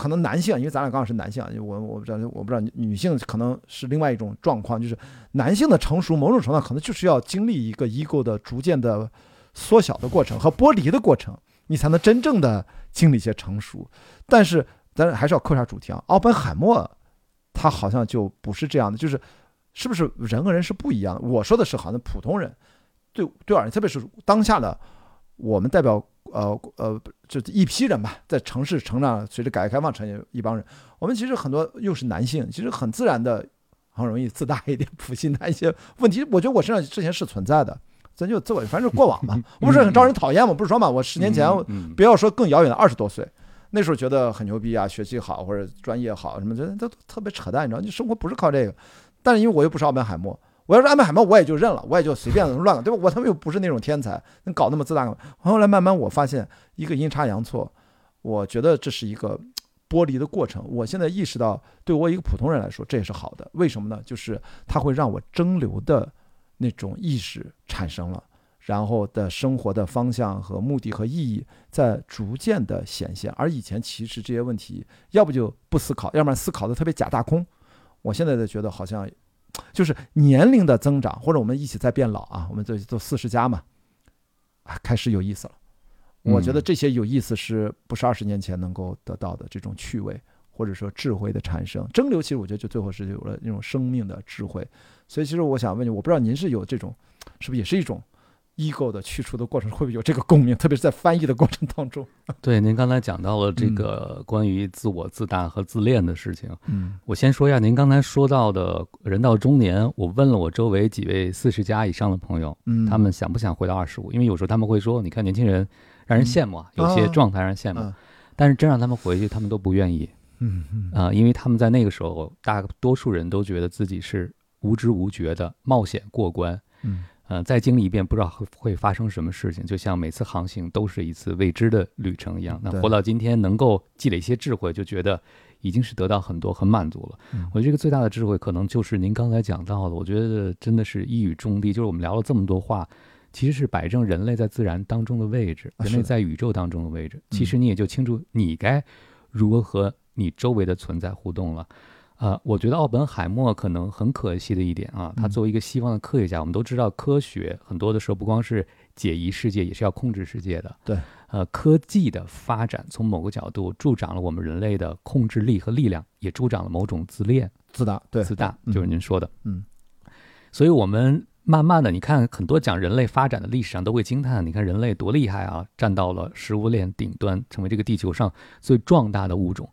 可能男性，因为咱俩刚好是男性，我我不知道，我不知道女性可能是另外一种状况，就是男性的成熟，某种程度可能就是要经历一个 ego 的逐渐的缩小的过程和剥离的过程，你才能真正的经历一些成熟。但是，咱还是要扣下主题啊，奥本海默。他好像就不是这样的，就是是不是人和人是不一样的？我说的是好像普通人，对对而言，特别是当下的我们代表呃呃就一批人吧，在城市成长，随着改革开放成一一帮人，我们其实很多又是男性，其实很自然的很容易自大一点，普信他一些问题。我觉得我身上之前是存在的，咱就自我反正过往嘛，不是很招人讨厌嘛？不是说嘛，我十年前不要说更遥远的二十多岁。那时候觉得很牛逼啊，学习好或者专业好什么，觉得，都特别扯淡，你知道？就生活不是靠这个。但是因为我又不是奥本海默，我要是安排海默，我也就认了，我也就随便乱了，对吧？我他妈又不是那种天才，能搞那么自大？后来慢慢我发现一个阴差阳错，我觉得这是一个剥离的过程。我现在意识到，对我一个普通人来说，这也是好的。为什么呢？就是它会让我蒸馏的那种意识产生了。然后的生活的方向和目的和意义在逐渐的显现，而以前其实这些问题要不就不思考，要不然思考的特别假大空。我现在的觉得好像，就是年龄的增长，或者我们一起在变老啊，我们这都四十加嘛，啊，开始有意思了。我觉得这些有意思是不是二十年前能够得到的这种趣味，或者说智慧的产生蒸馏，其实我觉得就最后是有了那种生命的智慧。所以其实我想问你，我不知道您是有这种，是不是也是一种？ego 的去除的过程会不会有这个共鸣？特别是在翻译的过程当中。对，您刚才讲到了这个关于自我自大和自恋的事情。嗯，我先说一下，您刚才说到的人到中年，我问了我周围几位四十加以上的朋友，嗯，他们想不想回到二十五？因为有时候他们会说，你看年轻人让人羡慕啊，有些状态让人羡慕，但是真让他们回去，他们都不愿意。嗯嗯啊，因为他们在那个时候，大多数人都觉得自己是无知无觉的冒险过关。嗯。呃，再经历一遍，不知道会会发生什么事情。就像每次航行都是一次未知的旅程一样。那活到今天，能够积累一些智慧，就觉得已经是得到很多，很满足了。我觉得这个最大的智慧，可能就是您刚才讲到的。我觉得真的是一语中的，就是我们聊了这么多话，其实是摆正人类在自然当中的位置，人类在宇宙当中的位置。其实你也就清楚你该如何和你周围的存在互动了。呃，我觉得奥本海默可能很可惜的一点啊，他作为一个西方的科学家，我们都知道科学很多的时候不光是解疑世界，也是要控制世界的。对，呃，科技的发展从某个角度助长了我们人类的控制力和力量，也助长了某种自恋、自大。对，自大就是您说的。嗯，所以我们慢慢的，你看很多讲人类发展的历史上都会惊叹，你看人类多厉害啊，站到了食物链顶端，成为这个地球上最壮大的物种。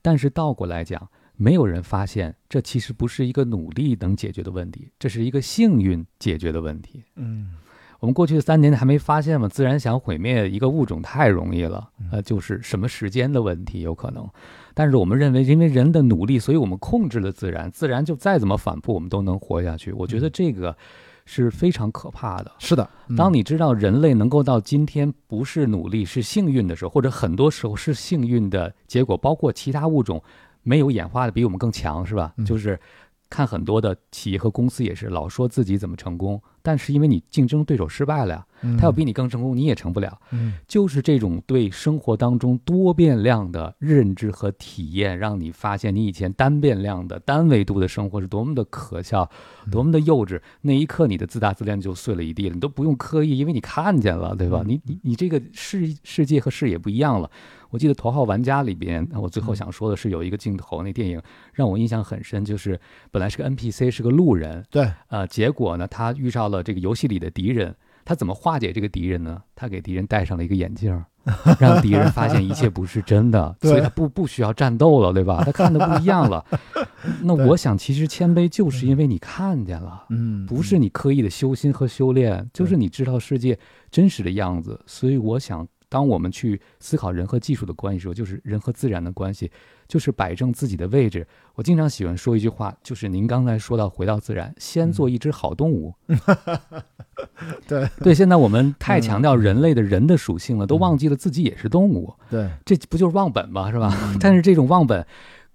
但是倒过来讲。没有人发现，这其实不是一个努力能解决的问题，这是一个幸运解决的问题。嗯，我们过去的三年还没发现吗？自然想毁灭一个物种太容易了，呃，就是什么时间的问题有可能。但是我们认为，因为人的努力，所以我们控制了自然，自然就再怎么反扑，我们都能活下去。我觉得这个是非常可怕的。是的，当你知道人类能够到今天不是努力是幸运的时候，或者很多时候是幸运的结果，包括其他物种。没有演化的比我们更强，是吧？就是看很多的企业和公司也是老说自己怎么成功。但是因为你竞争对手失败了呀，他要比你更成功，你也成不了。嗯，就是这种对生活当中多变量的认知和体验，让你发现你以前单变量的单维度的生活是多么的可笑，多么的幼稚。那一刻，你的自大自恋就碎了一地了。你都不用刻意，因为你看见了，对吧？你你你这个世世界和视野不一样了。我记得《头号玩家》里边，我最后想说的是有一个镜头，那电影让我印象很深，就是本来是个 NPC，是个路人，对，呃，结果呢，他遇上了这个游戏里的敌人，他怎么化解这个敌人呢？他给敌人戴上了一个眼镜，让敌人发现一切不是真的，所以他不不需要战斗了，对吧？他看的不一样了。那我想，其实谦卑就是因为你看见了，嗯，不是你刻意的修心和修炼，就是你知道世界真实的样子。所以我想，当我们去思考人和技术的关系的时候，就是人和自然的关系，就是摆正自己的位置。我经常喜欢说一句话，就是您刚才说到回到自然，先做一只好动物。对对，现在我们太强调人类的人的属性了，都忘记了自己也是动物，对，这不就是忘本吗？是吧？嗯但是这种忘本。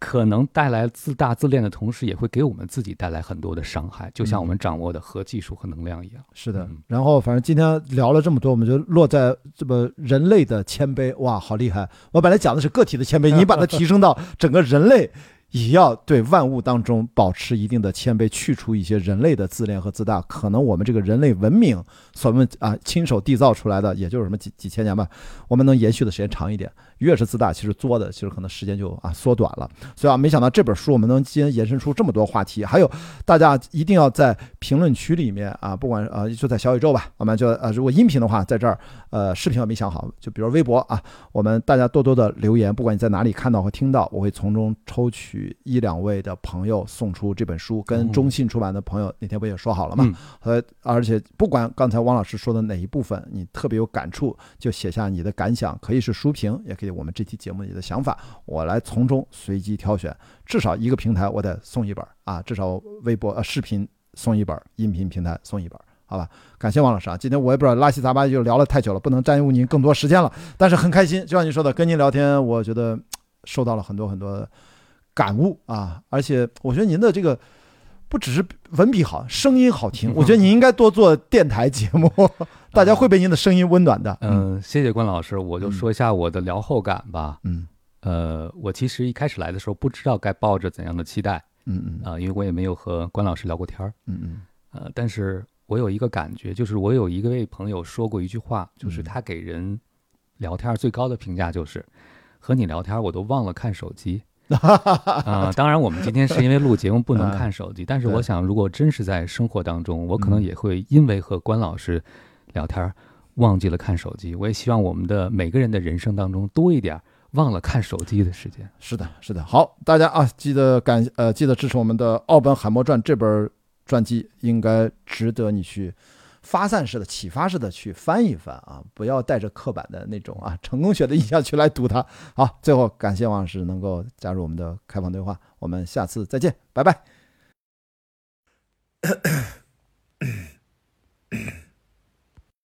可能带来自大自恋的同时，也会给我们自己带来很多的伤害，就像我们掌握的核技术和能量一样。是的嗯。然后反正今天聊了这么多，我们就落在这么人类的谦卑，哇，好厉害！我本来讲的是个体的谦卑，你把它提升到整个人类。也要对万物当中保持一定的谦卑，去除一些人类的自恋和自大。可能我们这个人类文明所们啊亲手缔造出来的，也就是什么几几千年吧，我们能延续的时间长一点。越是自大，其实作的其实可能时间就啊缩短了。所以啊，没想到这本书我们能今天延伸出这么多话题。还有大家一定要在评论区里面啊，不管啊就在小宇宙吧，我们就啊如果音频的话，在这儿呃视频我没想好，就比如微博啊，我们大家多多的留言，不管你在哪里看到或听到，我会从中抽取一两位的朋友送出这本书，跟哦中信出版的朋友那天不也说好了吗？嗯呃，而且不管刚才汪老师说的哪一部分你特别有感触，就写下你的感想，可以是书评，也可以我们这期节目里的想法，我来从中随机挑选，至少一个平台我得送一本啊，至少微博呃视频送一本，音频平台送一本。好吧，感谢王老师啊！今天我也不知道拉稀杂八就聊了太久了，不能占用您更多时间了，但是很开心，就像您说的，跟您聊天，我觉得受到了很多很多感悟啊！而且我觉得您的这个不只是文笔好，声音好听，我觉得您应该多做电台节目，大家会被您的声音温暖的。嗯、谢谢关老师，我就嗯说一下我的聊后感吧。嗯呃，我其实一开始来的时候不知道该抱着怎样的期待嗯嗯啊、因为我也没有和关老师聊过天儿。嗯嗯呃，但是我有一个感觉，就是我有一个位朋友说过一句话，就是嗯他给人聊天最高的评价就是，和你聊天我都忘了看手机。啊、当然，我们今天是因为录节目不能看手机，但是我想，如果真是在生活当中，我可能嗯也会因为和关老师聊天忘记了看手机。我也希望我们的每个人的人生当中多一点忘了看手机的时间。是的，是的。好，大家啊，记得感呃，记得支持我们的《奥本海默传》这本传记应该值得你去发散式的、启发式的去翻一翻啊，不要带着刻板的那种啊 成功学的印象去来读它。好，最后感谢王老师能够加入我们的开放对话，我们下次再见，拜拜。咳咳咳咳